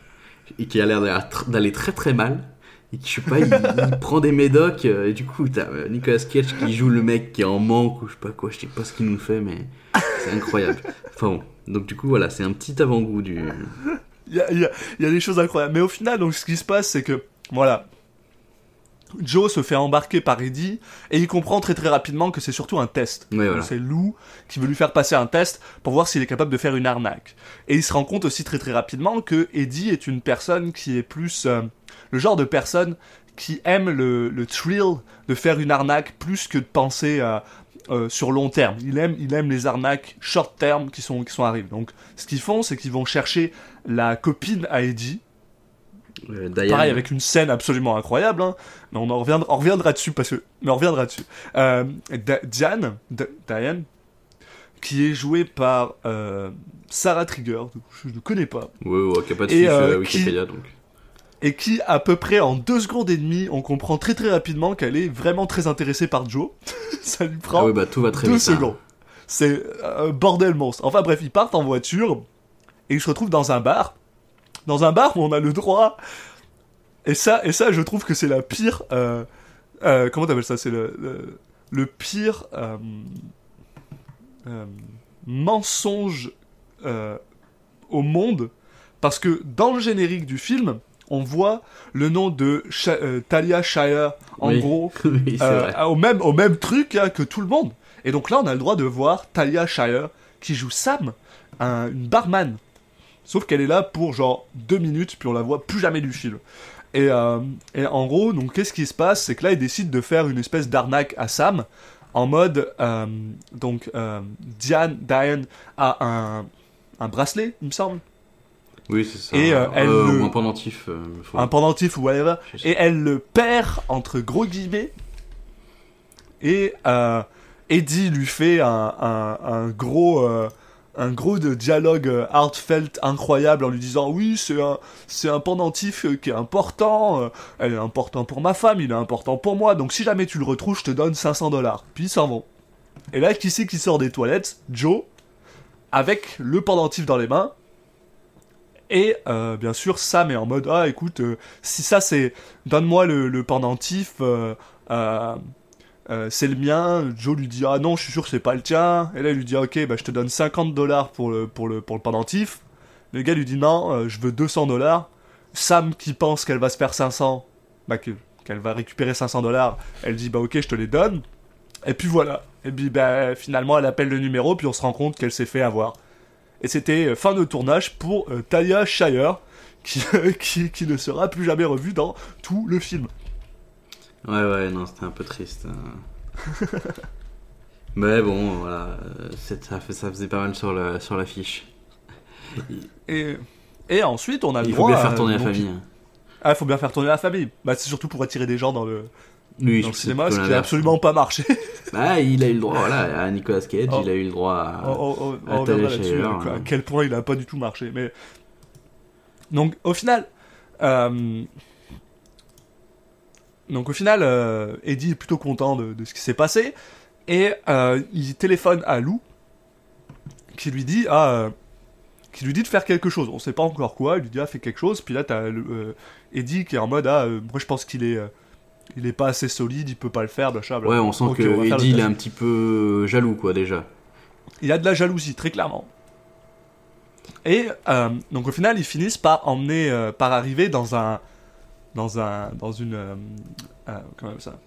et qui a l'air d'aller très très mal. Et qui, je sais pas, il, il prend des médocs. euh, et du coup, t'as euh, Nicolas Cage qui joue le mec qui est en manque ou je sais pas quoi, je sais pas ce qu'il nous fait, mais c'est incroyable. Enfin bon, donc du coup, voilà, c'est un petit avant-goût du. Il y a, il y a- y a des choses incroyables. Mais au final, donc, ce qui se passe, c'est que, voilà, Joe se fait embarquer par Eddie et il comprend très très rapidement que c'est surtout un test. Voilà. C'est Lou qui veut lui faire passer un test pour voir s'il est capable de faire une arnaque. Et il se rend compte aussi très très rapidement que Eddie est une personne qui est plus euh, le genre de personne qui aime le, le thrill de faire une arnaque plus que de penser à, euh, sur long terme. Il aime, il aime les arnaques short term qui sont, qui sont arrivées. Donc, ce qu'ils font, c'est qu'ils vont chercher la copine à Eddie. euh. Pareil, avec une scène absolument incroyable. Hein. Mais on en reviendra, on reviendra dessus parce que, mais on reviendra dessus. Euh, Diane, Diane, qui est jouée par euh, Sarah Trigger, je ne connais pas, Ouais, ouais, qui a pas de Et, fiche euh, euh, Wikipédia donc. Et qui à peu près en deux secondes et demie, on comprend très très rapidement qu'elle est vraiment très intéressée par Joe. [LAUGHS] Ça lui prend Ah bah tout va très deux vite. hein. secondes. C'est un bordel monstre. Enfin bref, ils partent en voiture et ils se retrouvent dans un bar. Dans un bar où on a le droit. Et ça, et ça je trouve que c'est la pire. euh, euh, comment t'appelles ça? C'est le, le, le pire euh, euh, mensonge euh, au monde. Parce que dans le générique du film, on voit le nom de Sha- euh, Talia Shire, en Oui. gros, [LAUGHS] oui, euh, au, même, au même truc hein, que tout le monde. Et donc là, on a le droit de voir Talia Shire qui joue Sam, un- une barman. Sauf qu'elle est là pour genre deux minutes, puis on la voit plus jamais du film. Et, euh, et en gros, donc qu'est-ce qui se passe? C'est que là, ils décident de faire une espèce d'arnaque à Sam, en mode, euh, donc euh, Diane, Diane a un, un bracelet, il me semble, Oui, c'est ça. et, euh, elle Euh, le- ou un pendentif. euh, faut- un pendentif ou whatever, et elle le perd entre gros guillemets. Et euh, Eddie lui fait un, un, un gros, un gros de dialogue heartfelt incroyable en lui disant oui c'est un, c'est un pendentif qui est important, elle est important pour ma femme, il est important pour moi, donc si jamais tu le retrouves je te donne 500 dollars. Puis ils s'en vont. Et là qui c'est qui sort des toilettes? Joe avec le pendentif dans les mains et euh, bien sûr, Sam est en mode Ah, écoute, euh, si ça c'est. Donne-moi le, le pendentif, euh, c'est le mien. Joe lui dit Ah non, je suis sûr que c'est pas le tien. Et là, il lui dit Ok, bah je te donne 50 dollars pour le, pour, le, pour le pendentif. Le gars lui dit Non, je veux 200 dollars. Sam qui pense qu'elle va se faire 500, bah que- qu'elle va récupérer 500 dollars, elle dit Bah ok, je te les donne. Et puis voilà. Et puis bah, finalement, elle appelle le numéro, puis on se rend compte qu'elle s'est fait avoir. Et c'était euh, fin de tournage pour euh, Talia Shire, qui, [LAUGHS] qui, qui ne sera plus jamais revue dans tout le film. Ouais, ouais, non, c'était un peu triste. hein. [LAUGHS] Mais bon, voilà, euh, ça, faisait pas mal sur la sur l'affiche. Et, et ensuite, on a le Il faut droit bien faire à- tourner la donc, famille. Ah, il faut bien faire tourner la famille. Bah, c'est surtout pour attirer des gens dans le, Dans le cinéma, ce qui a l'inverse. absolument pas marché. [LAUGHS] Bah, il a eu le droit, voilà, à Nicolas Cage, Oh. il a eu le droit à. on, on- on- à hein. quel point il a pas du tout marché. Mais donc au final, euh, donc au final, euh, Eddie est plutôt content de, de ce qui s'est passé et euh, il téléphone à Lou qui lui dit ah qui lui dit de faire quelque chose. On sait pas encore quoi. Il lui dit ah fais quelque chose. Puis là t'as Eddie qui est en mode ah moi je pense qu'il est il est pas assez solide, il peut pas le faire, machin, bla. Ouais, on sent que on Eddie, il est un petit peu jaloux, quoi, déjà. Il a de la jalousie, très clairement. Et euh, donc au final, ils finissent par emmener, euh, par arriver dans un, dans un, dans une, euh, euh, comment ça,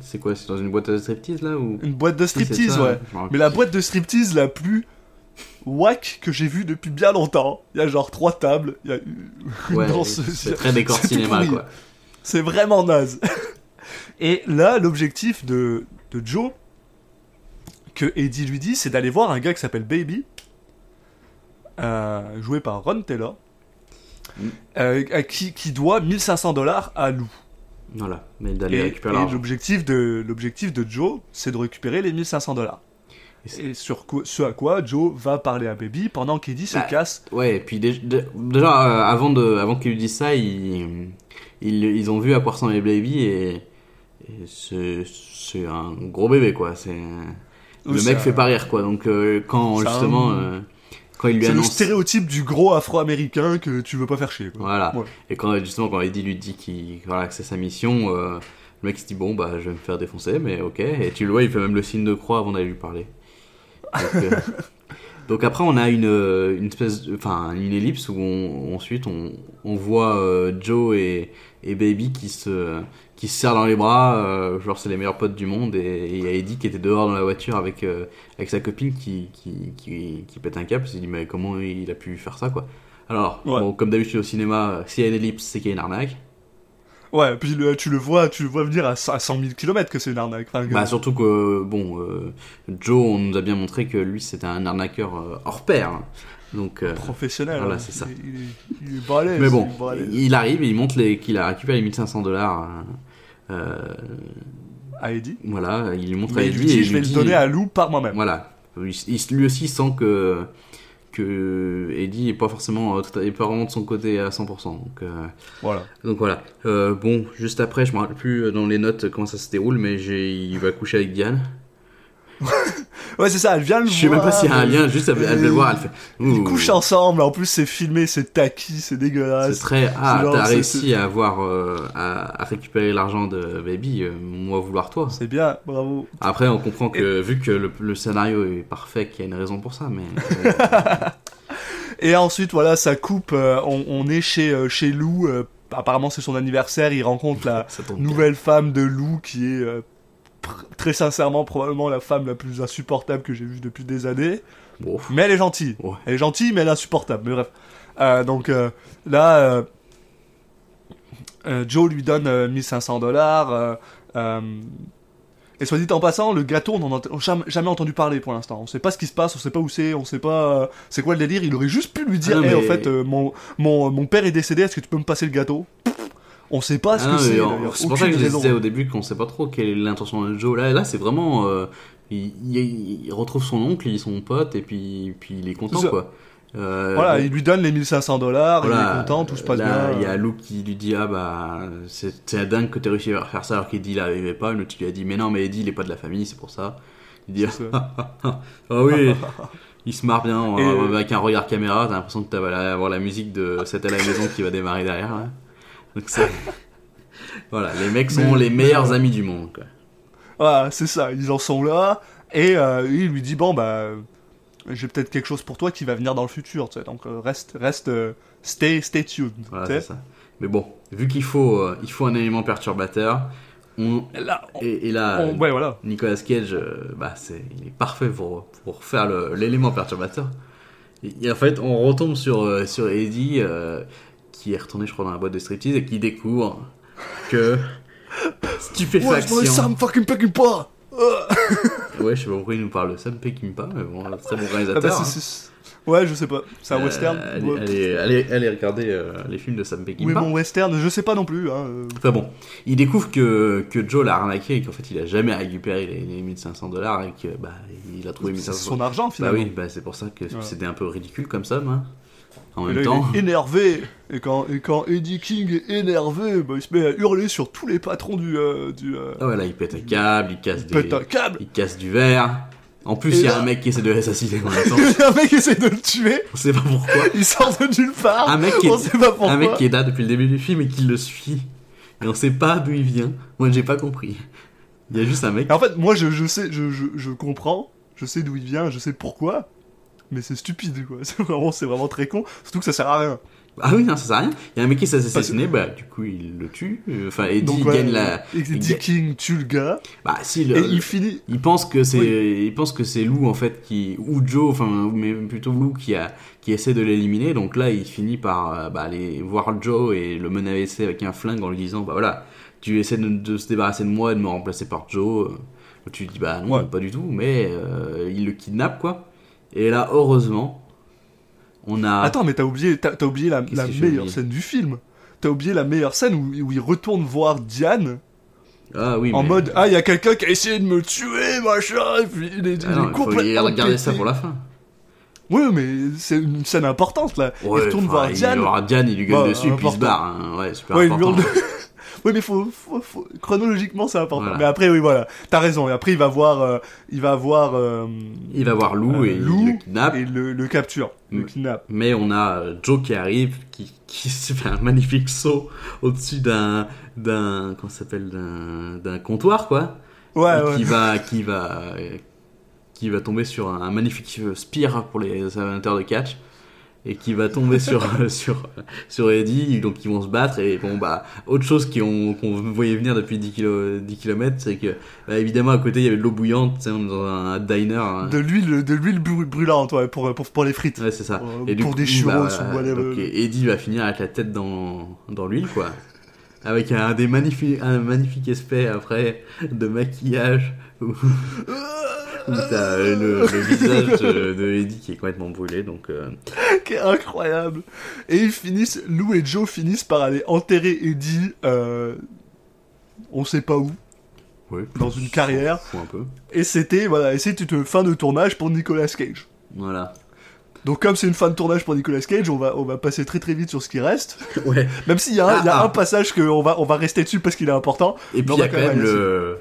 C'est quoi, c'est dans une boîte à striptease, là, ou? Une boîte de striptease, ouais. Mais la boîte de striptease la plus whack que j'ai vue depuis bien longtemps. Il y a genre trois tables, il y a une Ouais, c'est très décor [LAUGHS] cinéma, quoi. C'est vraiment naze. Et là, l'objectif de, de Joe, que Eddie lui dit, c'est d'aller voir un gars qui s'appelle Baby, euh, joué par Ron Taylor, Mm. euh, qui, qui doit 1500 dollars à Lou. Voilà, mais d'aller récupérer l'argent. l'objectif de, l'objectif de Joe, c'est de récupérer les 1500 dollars. Et c'est- Et sur quoi- ce à quoi Joe va parler à Baby pendant qu'Eddie se Bah, casse. Ouais, et puis déjà, déjà, euh, avant, de, avant qu'ils lui disent ça, ils, ils, ils ont vu à quoi ressemblait Baby et c'est un gros bébé, quoi. C'est Le mec fait pas rire, quoi. Donc, euh, quand justement, un- euh, quand il lui C'est le annonce. stéréotype du gros afro-américain que tu veux pas faire chier. quoi. Voilà. Ouais. Et quand justement, quand Eddie lui dit voilà, que c'est sa mission, euh, le mec se dit bon, bah, je vais me faire défoncer, mais ok. Et tu le vois, il fait même le signe de croix avant d'aller lui parler. Donc, [LAUGHS] donc après, on a une, une espèce, de- enfin, une ellipse où on, ensuite on, on voit euh, Joe et, et Baby qui se, qui se serrent dans les bras, euh, genre c'est les meilleurs potes du monde, et il y a Eddie qui était dehors dans la voiture avec, euh, avec sa copine qui, qui, qui, qui pète un câble, il se dit mais comment il a pu faire ça quoi. Alors, Ouais. bon, comme d'habitude au cinéma, s'il y a une ellipse, c'est qu'il y a une arnaque. Ouais, puis le- tu le vois, tu le vois venir à 100 000 km que c'est une arnaque. Enfin, Bah surtout que bon, euh, Joe, on nous a bien montré que lui c'était un arnaqueur euh, hors pair. hein. Donc, euh, professionnel. voilà, hein. c'est ça. Il, il est, il est balèze, mais bon, il il arrive et il montre qu'il a récupéré les 1500 dollars. Euh, À Eddie. voilà, il lui montre à Mais il Eddie lui dit, et je vais le donner à Lou par moi-même. Voilà, il, il- lui aussi sent que que Eddie est pas forcément euh, est pas vraiment de son côté à 100%. Donc euh, Voilà. donc voilà. Euh, bon, juste après, je me rappelle plus dans les notes comment ça se déroule, mais il va coucher avec Diane. [LAUGHS] Ouais, c'est ça, elle vient le Je sais même pas s'il y a un lien, juste elle, elle veut le voir, elle fait. Ils couchent ensemble, en plus c'est filmé, c'est tacky, c'est C'est dégueulasse. très. Ah, t'as c'est- réussi à avoir. euh, à, à récupérer l'argent de Baby, euh, moi vouloir toi. C'est bien, bravo. Après, on comprend que, vu que le, le scénario est parfait, qu'il y a une raison pour ça, mais. [LAUGHS] euh, Et ensuite, voilà, ça coupe, on, on est chez, chez Lou, apparemment c'est son anniversaire, il rencontre [LAUGHS] la bien. nouvelle femme de Lou qui est euh, très sincèrement probablement la femme la plus insupportable que j'ai vue depuis des années. Bon. Mais elle est gentille. Ouais. Elle est gentille, mais elle est insupportable. Mais bref. Euh, donc euh, là, euh, Joe lui donne euh, 1500 dollars. et soit dit en passant, le gâteau, on n'en a jamais, entendu parler pour l'instant. On sait pas ce qui se passe, on sait pas où c'est, on sait pas c'est quoi le délire. Il aurait juste pu lui dire, Ah non, hey, en mais- fait, mon, mon, mon père est décédé, est-ce que tu peux me passer le gâteau? On sait pas ce Ah que c'est. c'est pour ça que je disais au début qu'on sait pas trop quelle est l'intention de Joe. Là, là c'est vraiment. euh, il, il- il retrouve son oncle, il est son pote, et puis, puis il est content, quoi. Euh, Voilà, bon, il lui donne les 1500 dollars, il est content, tout se passe là, bien. Il y a Lou qui lui dit Ah bah, c'est dingue que t'aies réussi à faire ça alors qu'Eddie il arrivait pas. L'autre lui a dit Mais non, mais Eddie il est pas de la famille, c'est pour ça. Il dit C'est [LAUGHS] Ah oui, [LAUGHS] il se marre bien Et- euh, avec un regard caméra. T'as l'impression que tu vas avoir la musique de C'était à la maison qui va démarrer derrière. là. Donc c'est. [LAUGHS] Voilà, les mecs sont Mais- les meilleurs amis du monde. Quoi. Voilà, c'est ça, ils en sont là, et euh, il lui dit, bon, bah, j'ai peut-être quelque chose pour toi qui va venir dans le futur, tu sais, donc euh, reste, reste, euh, stay, stay tuned, Voilà, c'est ça. Mais bon, vu qu'il faut, il faut un élément perturbateur, on, Et Là, on- et, et là, on- ouais, voilà. Nicolas Cage, bah, c'est, il est parfait pour, pour faire le- l'élément perturbateur. Et, en fait, on retombe sur, sur Eddie, qui est retourné, je crois, dans la boîte de striptease et qui découvre que [LAUGHS] Ouais, je stupéfaction. ça me fucking pas [LAUGHS] Ouais, je sais pas pourquoi il nous parle de Sam Peckinpah, mais bon, très bon Ah bah, réalisateur. c'est- hein. c'est- Ouais, je sais pas. C'est un Euh, western. Allez, Ouais. allez, allez, allez regarder euh, les films de Sam Oui, Peckinpah. bon, western, je sais pas non plus. Hein. euh. Enfin bon, il découvre que, que Joe l'a arnaqué et qu'en fait il a jamais récupéré les, les 1500 dollars et que bah il a trouvé C'est 1500 son argent Bah finalement. oui, bah c'est pour ça que Ouais. c'était un peu ridicule comme somme. Hein. En Et même là, temps, il est énervé. Et quand, et quand Eddie King est énervé, bah, il se met à hurler sur tous les patrons du. euh, du euh, ah voilà, il pète un câble, il casse il des, pète un câble. il casse du verre. En plus, il y a là- un mec qui essaie de l'assassiner en même temps. Il y a un mec qui essaie de le tuer. On sait pas pourquoi. Il sort de nulle part. Un mec qui est- On sait pas pourquoi. Un mec qui est là depuis le début du film et qui le suit. Et on sait pas d'où il vient. Moi, j'ai pas compris. Il y a juste un mec. En fait, moi, je, je sais, je, je, je comprends. Je sais d'où il vient, je sais pourquoi. Mais c'est stupide, quoi. [LAUGHS] C'est vraiment, c'est vraiment très con. Surtout que ça sert à rien. Ah oui, non, ça sert à rien. Il y a un mec qui s'est assassiné, bah du coup il le tue. Euh, Enfin, Eddie Donc, ouais, gagne la. Eddie il King tue le gars. Bah si, le- Et il finit. Il pense que c'est, il pense que c'est Lou en fait qui ou Joe, enfin mais plutôt Lou qui a qui essaie de l'éliminer. Donc là, il finit par euh, bah, aller voir Joe et le menacer avec un flingue en lui disant bah voilà, tu essaies de, de se débarrasser de moi et de me remplacer par Joe. Euh, Tu dis bah non, Ouais. pas du tout, mais euh, il le kidnappe quoi. Et là, heureusement, on a. Attends, mais t'as oublié, t'as, t'as oublié la, meilleure oublié scène du film. T'as oublié la meilleure scène où, où il retourne voir Diane ah oui. en mais- mode Ah, il y a quelqu'un qui a essayé de me tuer, machin. Et puis il est, il Ah est non, il faut complètement. regarder ça pour la fin. Oui, mais c'est une scène importante là. il retourne voir il Diane. va voir Diane, il lui gueule Bah, dessus, puis il se important. barre. hein. Ouais, super Ouais, il lui important. Oui, mais faut, faut, faut- chronologiquement c'est important. Voilà. Mais après, oui, voilà, t'as raison. Et après, il va voir, euh, il va voir euh, Il va voir Lou euh, et Lou il le kidnappe. et le, le capture, le Mm. kidnappe. Mais on a Joe qui arrive, qui, qui [LAUGHS] se fait un magnifique saut au-dessus d'un, d'un, comment s'appelle, d'un, d'un comptoir, quoi. Ouais, ouais. qui va, qui va, qui va tomber sur un, magnifique spear pour les amateurs de catch. Et qui va tomber sur, [LAUGHS] [LAUGHS] sur, sur Eddie, donc ils vont se battre. Et bon, bah, autre chose qu'on qu'on voyait venir depuis 10, kilo, 10 km, c'est que, bah, évidemment, à côté, il y avait de l'eau bouillante, tu sais, on est dans un diner. hein. De l'huile, de l'huile brûlante, ouais, pour, pour, pour les frites. Ouais, c'est ça. Euh, Et pour coup, des churros bah, ou whatever. donc, Eddie va finir avec la tête dans, dans l'huile, quoi. Avec un, des magnifiques, un magnifique aspect après de maquillage où, [LAUGHS] où t'as euh, le, le visage de, de Eddie qui est complètement brûlé. Donc, euh, qui est incroyable. Et ils finissent, Lou et Joe finissent par aller enterrer Eddie, euh, on sait pas où, dans une carrière. fou un peu. Et c'était, voilà, et c'était une fin de tournage pour Nicolas Cage. Voilà. Donc comme c'est une fin de tournage pour Nicolas Cage, on va, on va passer très très vite sur ce qui reste. [LAUGHS] Ouais. Même s'il y a, un, y a Ah, ah. un passage que on va, on va rester dessus parce qu'il est important. Et puis il y a quand même le,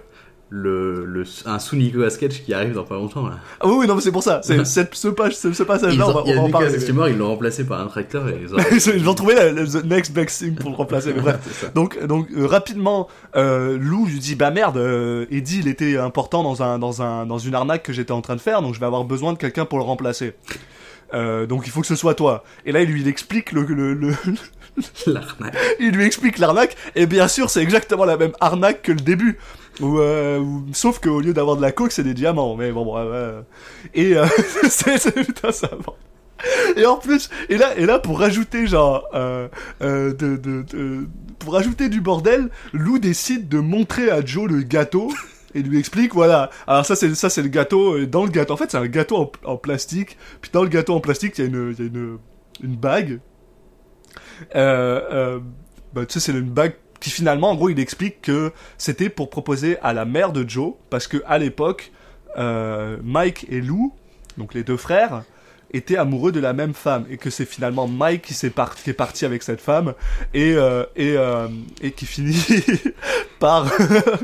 le, le, un sous Nicolas Sketch qui arrive dans pas longtemps, là. Ah oui, oui, non, mais c'est pour ça. [LAUGHS] C'est, cette- ce, page, ce, ce Ils passage-là, on va, y on va a en parler. Cage mort, ils l'ont remplacé par un tracteur et ils ont... [LAUGHS] Ils vont trouver la, la- the next best thing pour le remplacer. Mais bref. Donc, donc euh, rapidement, euh, Lou lui dit bah merde, euh, Eddie il était important dans un dans un dans une arnaque que j'étais en train de faire, donc je vais avoir besoin de quelqu'un pour le remplacer. Euh, donc il faut que ce soit toi. Et là il lui il explique le, le, le- L'arnaque. il lui explique l'arnaque et bien sûr c'est exactement la même arnaque que le début. Où, euh, où- sauf qu'au lieu d'avoir de la coke c'est des diamants. Mais bon bref. euh, et euh, [LAUGHS] c'est c'est- putain ça. Et en plus, et là, et là pour rajouter genre, euh, euh, de, de, de- pour rajouter du bordel, Lou décide de montrer à Joe le gâteau et lui explique voilà. Alors ça c'est ça c'est le gâteau. Et dans le gâteau, en fait c'est un gâteau en, plastique. Puis dans le gâteau en plastique il y a une y a une une bague. Euh, euh, bah, tu sais c'est une bague qui finalement en gros il explique que c'était pour proposer à la mère de Joe parce que à l'époque euh, Mike et Lou donc les deux frères étaient amoureux de la même femme et que c'est finalement Mike qui, s'est par- qui est parti avec cette femme et euh, et, euh, et qui finit [LAUGHS] par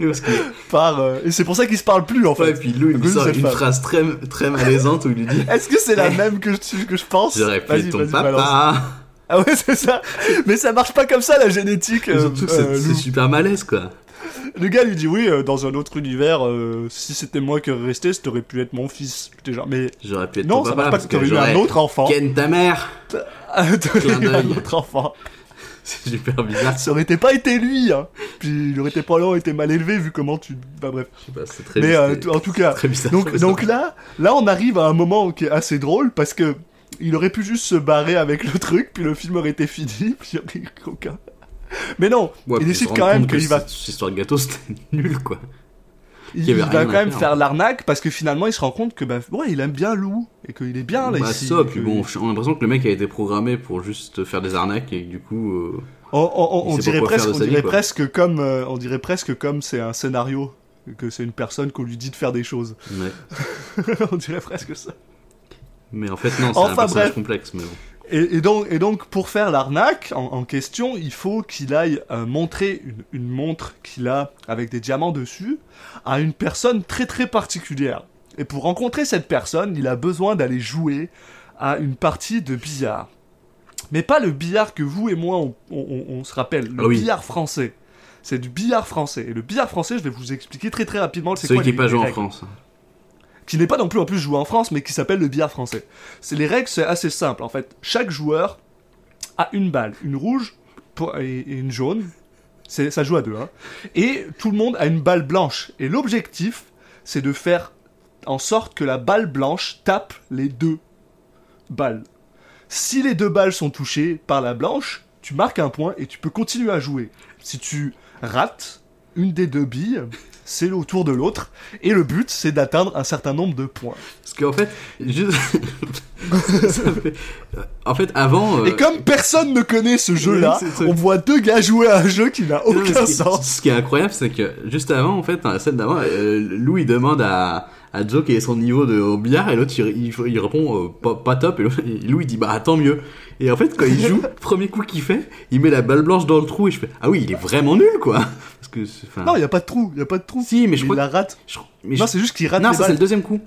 [LAUGHS] par euh, et c'est pour ça qu'ils se parlent plus en fait Ouais, et puis Lou, il lui sort une femme. phrase très, très malaisante où il lui dit est-ce que c'est la [LAUGHS] même que je, que je pense? J'aurais pu ton papa. Ah ouais c'est ça mais ça marche pas comme ça la génétique euh, surtout que euh, c'est Lou. super malaise, quoi. Le gars lui dit oui, euh, dans un autre univers, euh, si c'était moi qui aurais resté, ça aurait pu être mon fils. Genre, mais J'aurais pu être non, ton ça marche pas, parce t'aurais eu un autre enfant. Ken ta mère. [LAUGHS] T'aurais Clin eu un autre enfant. [LAUGHS] C'est super bizarre. Ça aurait été pas été lui, hein. Puis il aurait été pas là, été mal élevé vu comment tu. Bah bref. Je sais pas, c'est très Mais euh, en tout cas, très bizarre. donc, donc là, là on arrive à un moment qui est assez drôle parce que il aurait pu juste se barrer avec le truc, puis le film aurait été fini, puis il aurait eu aucun. Mais non, Ouais, il décide quand même que qu'il va. cette histoire de gâteau, [LAUGHS] c'était nul, quoi. il, il va quand même faire. faire l'arnaque parce que finalement il se rend compte que bah ouais il aime bien Lou et qu'il est bien là Bah, ici. ça, puis que- bon, on a l'impression que le mec a été programmé pour juste faire des arnaques et du coup. euh, On, dirait presque, on vie, dirait presque comme, euh, on dirait presque comme c'est un scénario, que c'est une personne qu'on lui dit de faire des choses. ouais. [LAUGHS] on dirait presque ça. Mais en fait, non, c'est Enfin, un personnage bref. complexe. Mais bon. Et, et donc, et donc, pour faire l'arnaque en, en question, il faut qu'il aille euh, montrer une, une montre qu'il a avec des diamants dessus à une personne très très particulière. Et pour rencontrer cette personne, il a besoin d'aller jouer à une partie de billard. Mais pas le billard que vous et moi on, on- on- on se rappelle, le Ah oui. billard français. C'est du billard français. Et le billard français, je vais vous expliquer très très rapidement c'est Celui quoi qui n'est pas joué en France. Qui n'est pas non plus en plus joué en France, mais qui s'appelle le billard français. C'est les règles, c'est assez simple. En fait, chaque joueur a une balle, une rouge et, une jaune. Ça joue à deux, hein. Et tout le monde a une balle blanche. Et l'objectif, c'est de faire en sorte que la balle blanche tape les deux balles. Si les deux balles sont touchées par la blanche, tu marques un point et tu peux continuer à jouer. Si tu rates une des deux billes, c'est au tour de l'autre. Et le but, c'est d'atteindre un certain nombre de points. Parce qu'en fait, juste... fait- [LAUGHS] En fait, avant. euh, Et comme personne ne connaît ce jeu-là, on voit deux gars jouer à un jeu qui n'a Non, aucun qui, sens. ce qui est incroyable, c'est que juste avant, en fait, dans la scène d'avant, euh, Lou il demande à, à Joe quel est son niveau de au billard et l'autre il, il, il répond euh, pas, pas top et, Lou il dit bah tant mieux. Et en fait, quand il joue, [LAUGHS] premier coup qu'il fait, il met la balle blanche dans le trou et je fais ah oui, il est vraiment nul quoi. Parce que enfin. Non, il n'y a pas de trou, il n'y a pas de trou. Si, mais je il crois la rate. je- mais Non, je- c'est juste qu'il rate non, ça c'est le deuxième coup.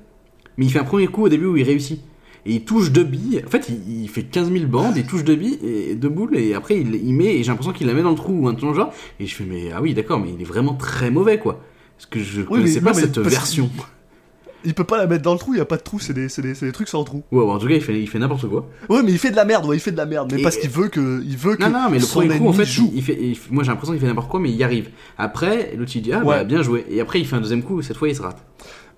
Mais il fait un premier coup au début où il réussit. Et il touche deux billes. En fait, il, il fait 15 000 bandes, il touche deux billes et deux boules, et après il, il met, et j'ai l'impression qu'il la met dans le trou ou un truc genre. Et je fais, mais ah oui, d'accord, mais il est vraiment très mauvais quoi. Parce que je mais- connaissais pas cette version. Il peut pas la mettre dans le trou, il n'y a pas de trou, c'est des, c'est des, c'est des trucs sans trou. Ouais, en tout cas, il fait, il fait n'importe quoi. Ouais, mais il fait de la merde, ouais, il fait de la merde. Mais Et- parce qu'il veut que, il veut que Non, non, mais le son premier coup, en fait, joue. il fait, il- moi j'ai l'impression qu'il fait n'importe quoi, mais il y arrive. Après, l'autre il dit, ah Ouais. bah bien joué. Et après, il fait un deuxième coup, et cette fois il se rate.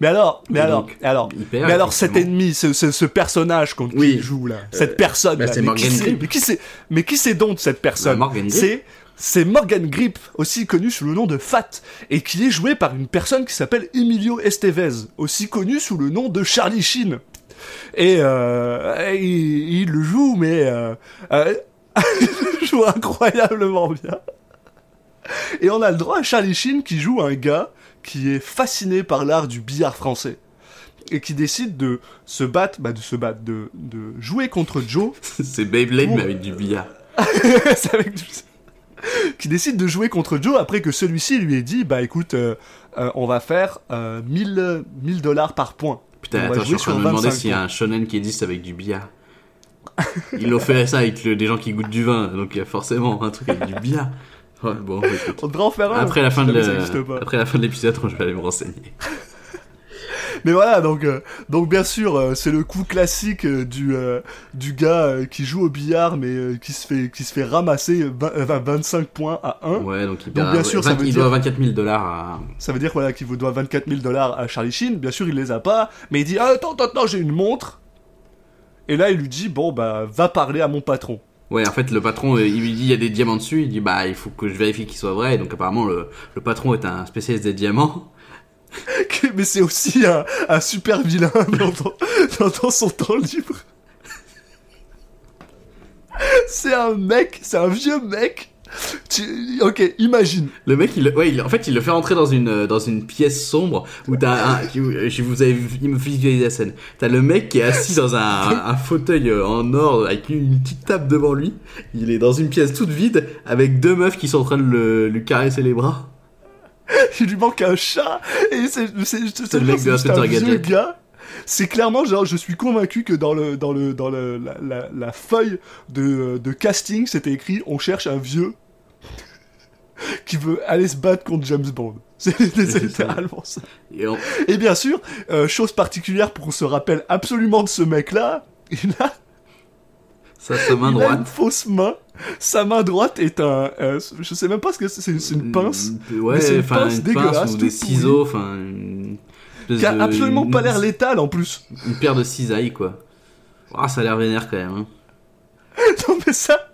Mais alors, mais Et alors, donc, alors, il perd, mais alors cet effectivement. ennemi, ce, ce, ce personnage qui Oui. joue là, cette personne, bah, là, c'est mais, Morgan qui c'est, mais qui c'est, mais qui c'est donc cette personne? Bah, Morgan. C'est c'est Morgan Grip, aussi connu sous le nom de Fat, et qui est joué par une personne qui s'appelle Emilio Estevez, aussi connu sous le nom de Charlie Sheen. Et euh, il, il le joue, mais euh, euh, [LAUGHS] il joue incroyablement bien. Et on a le droit à Charlie Sheen qui joue un gars qui est fasciné par l'art du billard français et qui décide de se battre, bah de se battre, de, de jouer contre Joe. [LAUGHS] c'est Beyblade, Pour- mais avec du billard. [LAUGHS] C'est avec du- qui décide de jouer contre Joe après que celui-ci lui ait dit bah écoute euh, euh, on va faire euh, 1000 1000 dollars par point. Putain, On attends, je suis en train de me demander 25 s'il y a un shonen qui existe avec du billard. Ils l'ont fait ça avec le- des gens qui goûtent du vin, donc il y a forcément un truc avec du billard. Ouais, bon, écoute. On devrait en faire un. Après la, fin de de l'épisode, je vais aller me renseigner. Mais voilà, donc, euh, donc bien sûr, euh, c'est le coup classique euh, du, du gars qui joue au billard, mais qui, se fait, qui se fait ramasser vingt- euh, 25 points à 1. Ouais, donc il, Donc, perd- bien sûr, ça veut il dire- doit 24 000 dollars à. Ça veut dire voilà, qu'il vous doit 24 000 dollars à Charlie Sheen. Bien sûr, il les a pas, mais il dit ah, Attends, attends, attends, j'ai une montre. Et là, il lui dit Bon, bah, va parler à mon patron. Ouais, en fait, le patron, il lui dit il y a des diamants dessus. Il dit bah il faut que je vérifie qu'ils soient vrais. Donc apparemment, le, le patron est un spécialiste des diamants. Mais c'est aussi un, super vilain [LAUGHS] dans, son temps libre. C'est un mec, c'est un vieux mec. Ok, imagine. Le mec, il, en fait, il le fait rentrer dans une, pièce sombre où t'as un, je vous avez visualiser la scène. T'as le mec qui est assis dans un, un fauteuil euh, en or avec une petite table devant lui. Il est dans une pièce toute vide avec deux meufs qui sont en train de le, lui caresser les bras. [LAUGHS] il lui manque un chat. Et c'est c'est un vieux gars. Clairement genre je suis convaincu que dans le dans le dans le la, la- la feuille de, de casting c'était écrit on cherche un vieux [LAUGHS] qui veut aller se battre contre James Bond. [LAUGHS] C'est ça. littéralement ça. Et bien sûr euh, chose particulière pour qu'on se rappelle absolument de ce mec là il a sa main il a une droite. fausse main sa main droite est un euh, je sais même pas ce que c'est c'est une pince Ouais, c'est une enfin, pince une dégueulasse, pince ou des ciseaux, enfin. Qui a de- absolument pas l'air létal en plus Une paire de cisailles, quoi. Ah, ça a l'air vénère quand même. Hein. [LAUGHS] Non mais ça,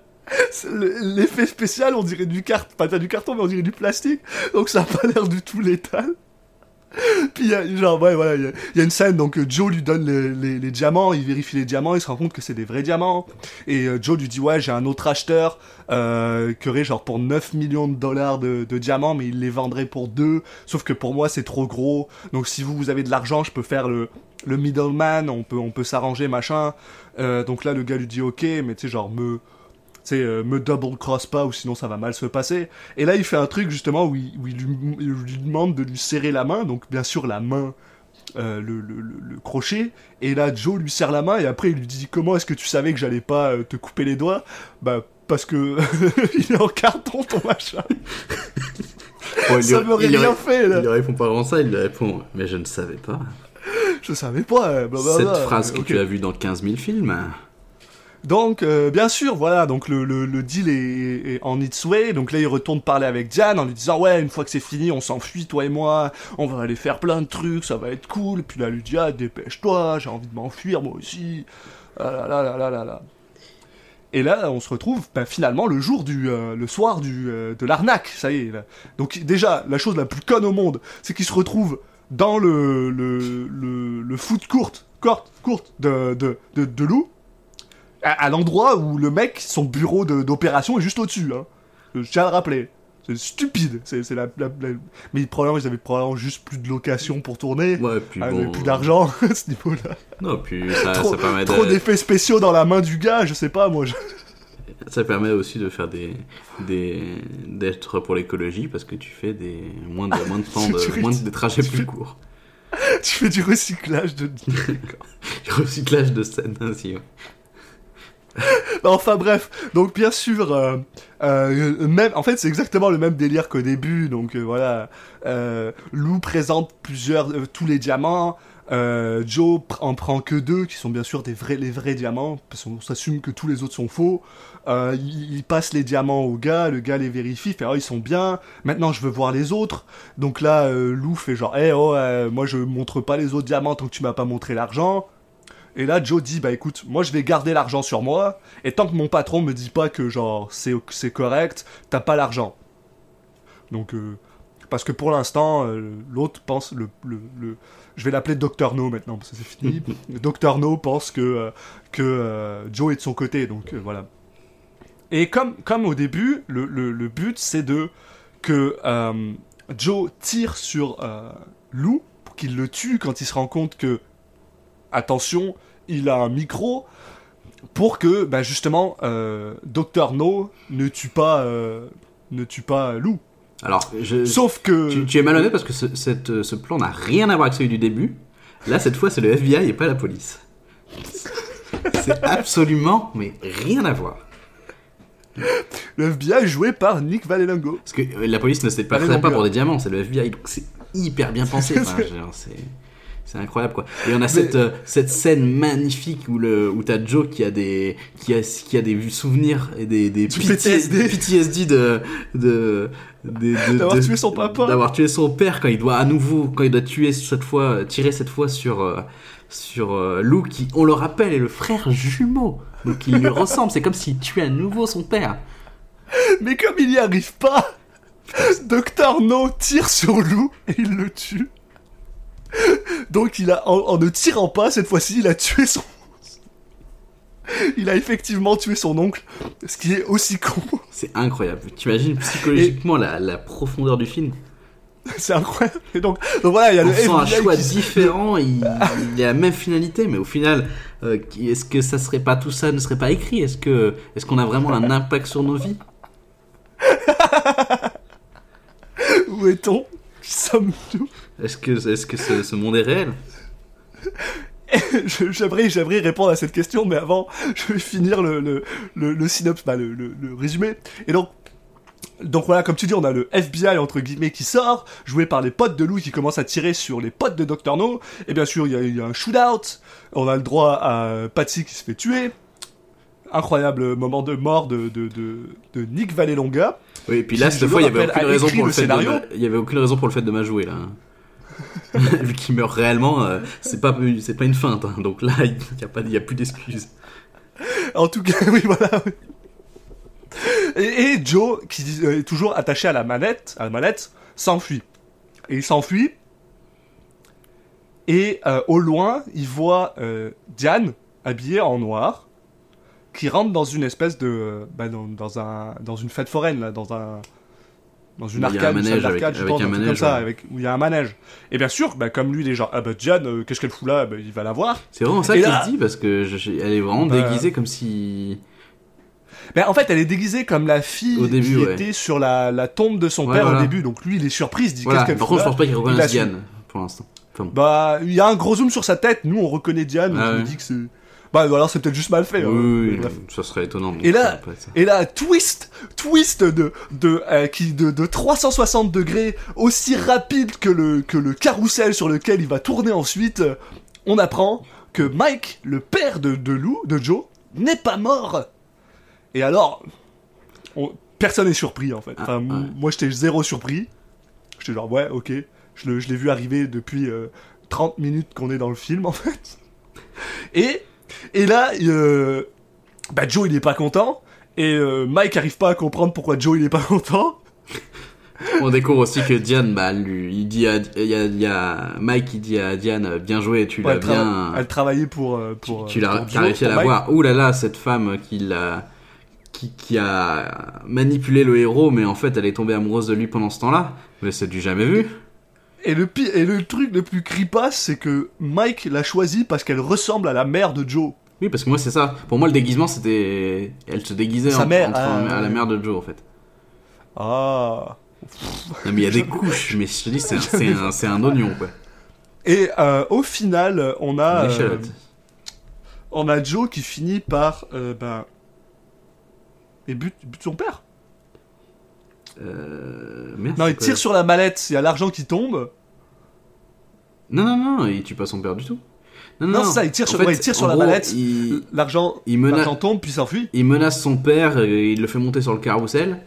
l'effet spécial, on dirait du carton, pas t'as du carton, mais on dirait du plastique, donc ça a pas l'air du tout létal. Puis il y a, genre, ouais, voilà, il y a- une scène, donc euh, Joe lui donne les, diamants, il vérifie les diamants, il se rend compte que c'est des vrais diamants. Et euh, Joe lui dit, ouais, j'ai un autre acheteur euh, qui aurait genre pour 9 millions de dollars de, diamants, mais il les vendrait pour 2. Sauf que pour moi, c'est trop gros. Donc si vous, vous avez de l'argent, je peux faire le, le middleman, on peut, on peut s'arranger, machin. Euh, donc là, le gars lui dit, ok, mais tu sais, genre, me sais, euh, me double cross pas ou sinon ça va mal se passer. Et là, il fait un truc justement où il, où il lui, il lui demande de lui serrer la main, donc bien sûr la main, euh, le, le, crochet. Et là, Joe lui serre la main et après il lui dit comment est-ce que tu savais que j'allais pas euh, te couper les doigts? Bah parce que [LAUGHS] il est en carton ton machin. Bon, Ça m'aurait lui rien fait, là. Il lui répond pas vraiment ça, il lui répond Mais je ne savais pas. Je savais pas. euh, blablabla. Cette phrase que tu as vue dans 15 000 films. Donc, euh, bien sûr, voilà, donc le, deal est, en its way. Donc là, il retourne parler avec Diane en lui disant Ouais, une fois que c'est fini, on s'enfuit, toi et moi, on va aller faire plein de trucs, ça va être cool. Puis là, lui dit Ah, dépêche-toi, j'ai envie de m'enfuir, moi aussi. Ah là là là là là là. Et là, on se retrouve ben, finalement le jour du, euh, le soir du, euh, de l'arnaque, ça y est. Donc déjà, la chose la plus conne au monde, c'est qu'il se retrouve dans le, le, le, le foot courte, courte, courte de, de, de, de Lou, à, à l'endroit où le mec, son bureau d'opération est juste au-dessus. Hein. Je tiens à le rappeler. C'est stupide. C'est la, la- la- Mais probablement, ils avaient probablement juste plus de location pour tourner. Ouais, puis Ah, bon. plus d'argent [LAUGHS] à ce niveau-là. Non, puis ça, trop ça permet trop d'effets spéciaux dans la main du gars, je sais pas, moi. je- [LAUGHS] Ça permet aussi de faire des, des d'être pour l'écologie parce que tu fais des moins de moins de temps [LAUGHS] de moins de des trajets plus fais- courts. tu fais du recyclage de. Du recyclage de scène aussi. ouais. Enfin bref, donc bien sûr, euh, euh, même, en fait c'est exactement le même délire qu'au début, donc euh, voilà, Lou présente plusieurs, tous les diamants, Joe en prend que deux, qui sont bien sûr des vrais, les vrais diamants, parce qu'on s'assume que tous les autres sont faux, il, passe les diamants au gars, le gars les vérifie, fait oh ils sont bien, maintenant je veux voir les autres, donc là Lou fait genre, eh oh, euh, moi je montre pas les autres diamants tant que tu m'as pas montré l'argent, et là, Joe dit, bah écoute, moi je vais garder l'argent sur moi, et tant que mon patron me dit pas que genre c'est c'est correct, t'as pas l'argent. Donc, euh, parce que pour l'instant, euh, l'autre pense, le, le, le- je vais l'appeler Dr No maintenant, parce que c'est fini. [LAUGHS] Dr No pense que, euh, que Joe est de son côté, donc voilà. Et comme, comme au début, le, le, le but c'est de que Joe tire sur Lou pour qu'il le tue quand il se rend compte que attention, il a un micro pour que, bah, justement, euh, Dr No ne tue pas, euh, ne tue pas Lou. Alors, je, Sauf que, tu, tu es malhonnête parce que ce, cette- ce plan n'a rien à voir avec celui du début. Là, cette fois, c'est le FBI et pas la police. C'est absolument, mais rien à voir. le FBI joué par Nick Vallelongo. Parce que euh, la police ne se passerait pas pour des diamants, c'est le FBI, donc c'est hyper bien pensé. [LAUGHS] Enfin, genre, c'est c'est incroyable quoi. Et on a cette euh, cette scène magnifique où le où t'as Joe qui a des qui a qui a des souvenirs et des des PTSD, PTSD. De de D'avoir tué son papa. d'avoir tué son père quand il doit à nouveau quand il doit tuer cette fois tirer cette fois sur euh, sur euh, Lou qui on le rappelle est le frère jumeau donc il lui ressemble c'est comme s'il tuait à nouveau son père Mais comme il n'y arrive pas, Dr No tire sur Lou et il le tue. Donc il a, en, en ne tirant pas, cette fois-ci, il a tué son... Il a effectivement tué son oncle, ce qui est aussi con. C'est incroyable. T'imagines psychologiquement la, la profondeur du film? C'est incroyable. Et donc, donc voilà, il y a On le sent un choix qui- différent, [LAUGHS] il, il y a la même finalité, mais au final, euh, est-ce que ça serait pas tout ça ne serait pas écrit? Est-ce que est-ce qu'on a vraiment un impact sur nos vies? [LAUGHS] Où est-on? Qui sommes-nous Est-ce que est-ce que ce, ce monde est réel? [LAUGHS] J'aimerais, j'aimerais répondre à cette question, mais avant, je vais finir le, le, le, le synopsis, bah, le, le, résumé. Et donc, donc voilà, comme tu dis, on a le FBI entre guillemets qui sort, joué par les potes de Lou qui commencent à tirer sur les potes de Dr No. Et bien sûr, il y y a un shootout. On a le droit à Patsy qui se fait tuer. Incroyable moment de mort de, de, de, de Nick Vallelonga. Oui, et puis là cette fois il y le avait aucune raison pour le fait de scénario. ma- il y avait aucune raison pour le fait de m'ajouer là. [LAUGHS] Vu qu'il meurt réellement, euh, c'est pas c'est pas une feinte, hein. donc là il y a pas il y a plus d'excuses. En tout cas, [LAUGHS] oui, voilà. et Joe, qui euh, est toujours attaché à la manette, à la manette, s'enfuit. Et il s'enfuit. Et euh, au loin, il voit euh, Diane habillée en noir qui rentre dans une espèce de euh, bah, dans, dans un dans une fête foraine là, dans un dans une Il arcade, une salle je pense, un manège, comme ça, ouais. avec où il y a un manège. Et bien sûr, bah, comme lui, les gens, ah bah Diane, euh, qu'est-ce qu'elle fout là? Bah, Il va la voir. C'est vraiment ça là- se dit parce que je- je- elle est vraiment Bah- déguisée comme si. Ben, en fait, elle est déguisée comme la fille Au début, qui ouais. était sur la, la tombe de son Ouais, père voilà. au début. Donc lui, il est surpris, il se dit Voilà. qu'est-ce qu'elle fout contre, je là? pense pas qu'il Il reconnaisse. Diane pour l'instant. Enfin, bon. Bah, il y a un gros zoom sur sa tête. Nous, on reconnaît Diane. donc Ah je me dis que c'est. Bah, alors c'est peut-être juste mal fait. hein. oui, oui, Mais bref. ça serait étonnant. Et là-. Et twist, twist de de euh, qui de, de 360 degrés, aussi rapide que le que le carrousel sur lequel il va tourner ensuite. euh, On apprend que Mike, le père de de Lou, de Joe, n'est pas mort. Et alors, on- personne n'est surpris en fait. Enfin, Ah, ouais. Moi, j'étais zéro surpris. J'étais genre ouais, ok. Je l'ai vu arriver depuis euh, 30 minutes qu'on est dans le film en fait. Et et là, euh, bah Joe il est pas content et euh, Mike arrive pas à comprendre pourquoi Joe il est pas [LAUGHS] content. On découvre aussi que Diane, bah, lui, il dit à, il y a, il y a Mike qui dit à Diane, bien joué, tu l'as bien, elle travaillait pour euh, tu, l'as réussi à la Mike. voir. Ouh là là, cette femme qui l'a, qui, qui a manipulé le héros, mais en fait, elle est tombée amoureuse de lui pendant ce temps-là. Mais c'est du jamais vu. Et le pi- et le truc le plus creepasse c'est que Mike l'a choisie parce qu'elle ressemble à la mère de Joe. Oui, parce que moi, c'est ça. Pour moi, le déguisement, c'était, elle se déguisait Sa en- mère, entre- euh, à la mère de Joe, en fait. Ah. Non, mais il y a des couches, mais je te dis, c'est un, un, un oignon, quoi. Et euh, au final, on a euh, on a Joe qui finit par euh, ben et bute, bute son père. Euh, merde, Non, il tire sur la mallette, il y a l'argent qui tombe. Non, non, non, il tue pas son père du tout. Non, c'est ça, il tire En sur- fait, ouais, il tire sur en la gros, mallette. Il, L'argent il, mena- l'argent tombe puis s'enfuit. il menace son père, et il le fait monter sur le carrousel.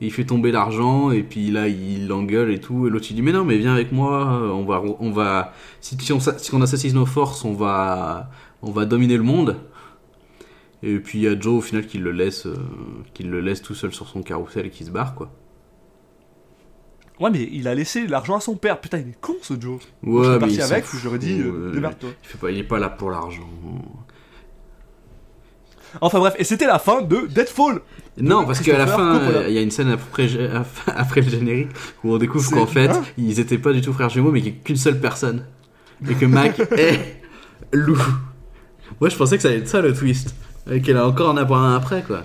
Il fait tomber l'argent et puis là il l'engueule et tout et l'autre il dit mais non mais viens avec moi on va on va si, si on si on assassine nos forces on va on va dominer le monde et puis il y a Joe au final qui le laisse euh, qui le laisse tout seul sur son carrousel et qui se barre quoi Ouais, mais il a laissé l'argent à son père. Putain, il est con ce Joe. ouais je serais mais parti avec, j'aurais dit, euh, démerde-toi. il fait pas il est pas là pour l'argent Enfin bref, et c'était la fin de Deadfall. Non, parce qu'à la fin, euh, il y a une scène après, [LAUGHS] après le générique où on découvre qu'en fait, hein ils étaient pas du tout frères jumeaux, mais qu'il y a qu'une seule personne. Et que Mac [LAUGHS] est Lou. Moi, je pensais que ça allait être ça le twist. Et qu'elle a encore en avoir un après, quoi.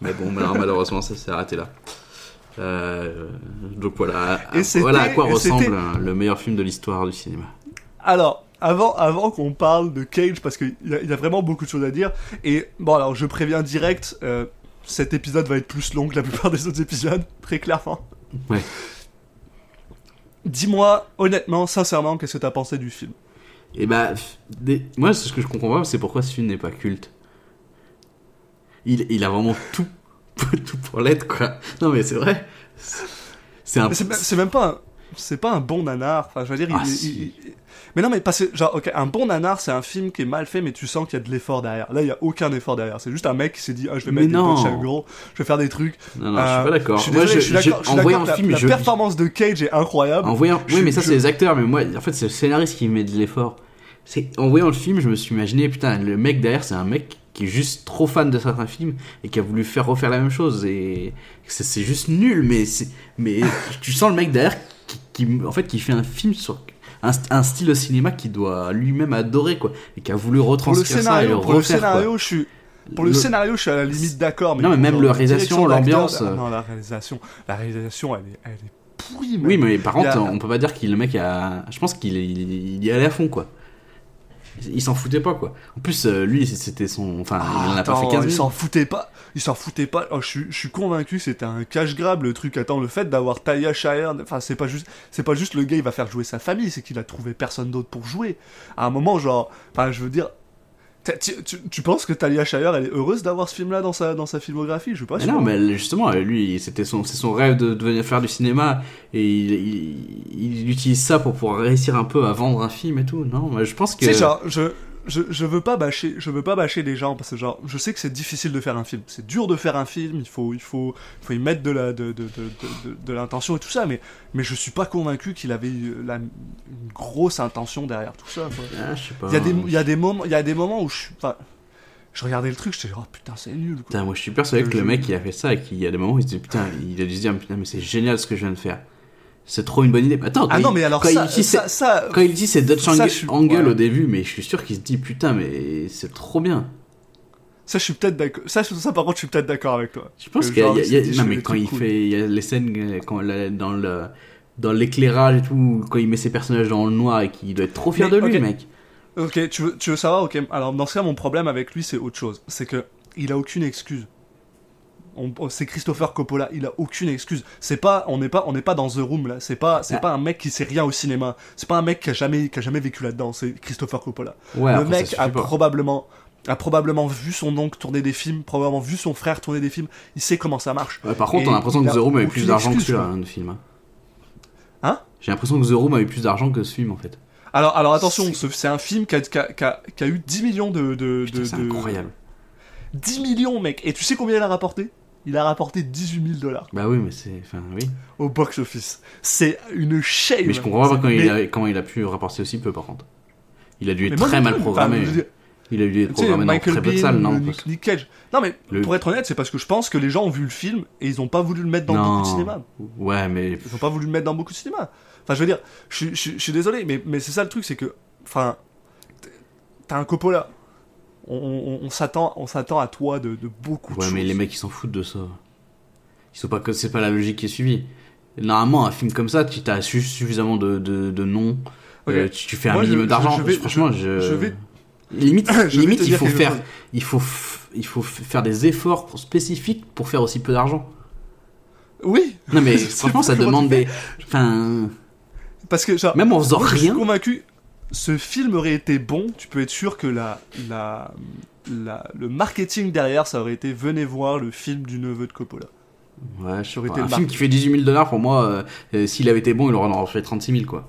Mais bon, malheureusement, ça s'est arrêté là. Euh, donc voilà, Et voilà à quoi ressemble le meilleur film de l'histoire du cinéma. Alors, avant, avant qu'on parle de Cage, parce qu'il y, a- il y a vraiment beaucoup de choses à dire, et bon, alors je préviens direct, euh, cet épisode va être plus long que la plupart des autres épisodes, très clairement. Ouais. Dis-moi, honnêtement, sincèrement, qu'est-ce que t'as pensé du film? Et bah, f- des- moi, ce que je comprends pas, c'est pourquoi ce film n'est pas culte. Il, il a vraiment tout, tout pour l'être, quoi. Non, mais c'est vrai. C'est un. Mais C'est même pas un, c'est pas un bon nanar, enfin je veux dire, il- Ah, il- si. il- il- mais non mais parce que, genre, ok, un bon nanar c'est un film qui est mal fait mais tu sens qu'il y a de l'effort derrière. Là il y a aucun effort derrière, c'est juste un mec qui s'est dit, ah, je vais Mais mettre non. des punchs à gros, je vais faire des trucs. Non, non, je Euh, suis pas d'accord. Je suis je- je d'accord, je- en voyant le film, la, performance de Cage est incroyable. En voyant, oui, mais ça, c'est les acteurs, mais moi, en fait, c'est le scénariste qui met de l'effort. C'est, en voyant le film, je me suis imaginé, putain, le mec derrière, c'est un mec qui est juste trop fan de certains films et qui a voulu faire refaire la même chose et c'est, juste nul, mais c'est, mais [LAUGHS] tu sens le mec derrière qui, qui- en fait, qui fait un film sur un, un style de cinéma qu'il doit lui-même adorer, quoi, et qui a voulu le retranscrire ça et scénario, le pour le refaire, quoi. scénario, je suis. Pour le, Le- scénario, je suis à la limite d'accord. Mais Non, mais même la réalisation, l'ambiance, ah euh. Non, la réalisation, la réalisation, elle est, elle est pourrie. Oui, même. mais par contre, a- on peut pas dire qu'il le mec a. Je pense qu'il est- il, il y allait à fond, quoi. Il s'en foutait pas, quoi. En plus, euh, lui, c'était son. Enfin, il en a pas fait 15 il 000. s'en foutait pas. Il s'en foutait pas. Oh, je, suis, je suis convaincu, c'était un cash grab le truc. Attends, le fait d'avoir Talia Shire, enfin, c'est pas juste, c'est pas juste le gars, il va faire jouer sa famille, c'est qu'il a trouvé personne d'autre pour jouer. À un moment, genre, enfin, je veux dire, tu, tu- tu penses que Talia Shire, elle est heureuse d'avoir ce film-là dans sa, dans sa filmographie? Je suis pas Mais non, mais justement, lui, c'était son, c'est son rêve de, de venir faire du cinéma et il, il, il utilise ça pour pouvoir réussir un peu à vendre un film et tout. Non, mais je pense que. Sais, genre, je, je, je veux pas bâcher, je veux pas bâcher les gens parce que genre, je sais que c'est difficile de faire un film. C'est dur de faire un film. Il faut, il faut, il faut y mettre de la, de, de, de, de, l'intention et tout ça. Mais, mais je suis pas convaincu qu'il avait la, une grosse intention derrière tout ça. Ah. Il y a des, il y a des moments, il y a des moments où je, enfin, je regardais le truc, j'étais genre, oh, putain, c'est nul. Quoi. Putain, moi je suis persuadé que le mec il a fait ça et qu'il y a des moments où il se dit putain, il a dû se dire putain, mais c'est génial ce que je viens de faire. C'est trop une bonne idée. Attends, Ah quand non, il- mais alors quand ça, il dit ça, Quand il dit c'est Dutch Angle, suis- Angle ouais. au début, mais je suis sûr qu'il se dit putain, mais c'est trop bien. ça, je suis peut-être d'accord. Ça, ça, par contre, je suis peut-être d'accord avec toi. Je pense Que qu'il y a, y a- non mais quand il cool. fait, il y a les scènes euh, quand dans le dans l'éclairage et tout, quand il met ses personnages dans le noir et qu'il doit être trop fier Mais, de lui, ok. mec. Ok, tu veux, tu veux savoir Ok, alors dans ce cas, mon problème avec lui, c'est autre chose. C'est que il a aucune excuse. On- c'est Christopher Coppola, il a aucune excuse. C'est pas, on n'est pas, on n'est pas dans The Room là. C'est pas, c'est Ah. pas un mec qui sait rien au cinéma. C'est pas un mec qui a jamais, qui a jamais vécu là-dedans. C'est Christopher Coppola. Ouais, le mec a pas. probablement, a probablement vu son oncle tourner des films, probablement vu son frère tourner des films. Il sait comment ça marche. Ouais, par contre, Et on a l'impression que The Room avait plus d'argent que celui-là, hein, le film. hein. Hein? J'ai l'impression que The Room avait plus d'argent que ce film en fait. Alors, alors attention, ce- c'est un film qui a, qui a- qui a- qui a eu 10 millions de, de, de- c'est incroyable. 10 millions, mec. Et tu sais combien il a rapporté? Il a rapporté 18 000 dollars Bah oui, mais c'est. Enfin, oui. au box-office. C'est une shame. Mais je comprends pas quand il a, comment il a pu rapporter aussi peu par contre. Il a dû être moi très mal programmé. Enfin, Il a dû être programmé dans Michael très peu de salles, non Nick, Nick Cage. Non, mais Le- pour être honnête, c'est parce que je pense que les gens ont vu le film et ils ont pas voulu le mettre dans beaucoup de cinéma. Ouais, mais. Ils ont pas voulu le mettre dans beaucoup de cinéma. Enfin, je veux dire, je, suis- je suis- je suis désolé, mais, mais c'est ça le truc, c'est que, enfin, t'as un Coppola. On, s'attend, on s'attend à toi de, de beaucoup de Ouais, choses. mais les mecs ils s'en foutent de ça. Ils sont pas que c'est pas la logique qui est suivie. Normalement, un film comme ça, tu as su- suffisamment de, de, de noms, euh, tu, tu fais un Moi, minimum d'argent. Franchement, je- je, je vais- limite, [COUGHS] limite te il faut faire, il faut, il faut faire des efforts pour- spécifiques pour faire aussi peu d'argent. Oui. Non mais [LAUGHS] franchement, ça demande des, enfin, Parce que, genre, même en faisant Moi, je suis rien. convaincu, ce film aurait été bon. Tu peux être sûr que la, la, la- le marketing derrière, ça aurait été venez voir le film du neveu de Coppola. Ouais, je aurait été Un film qui fait 18 000 dollars pour moi, euh, euh, s'il avait été bon, il aurait en fait 36 000 quoi.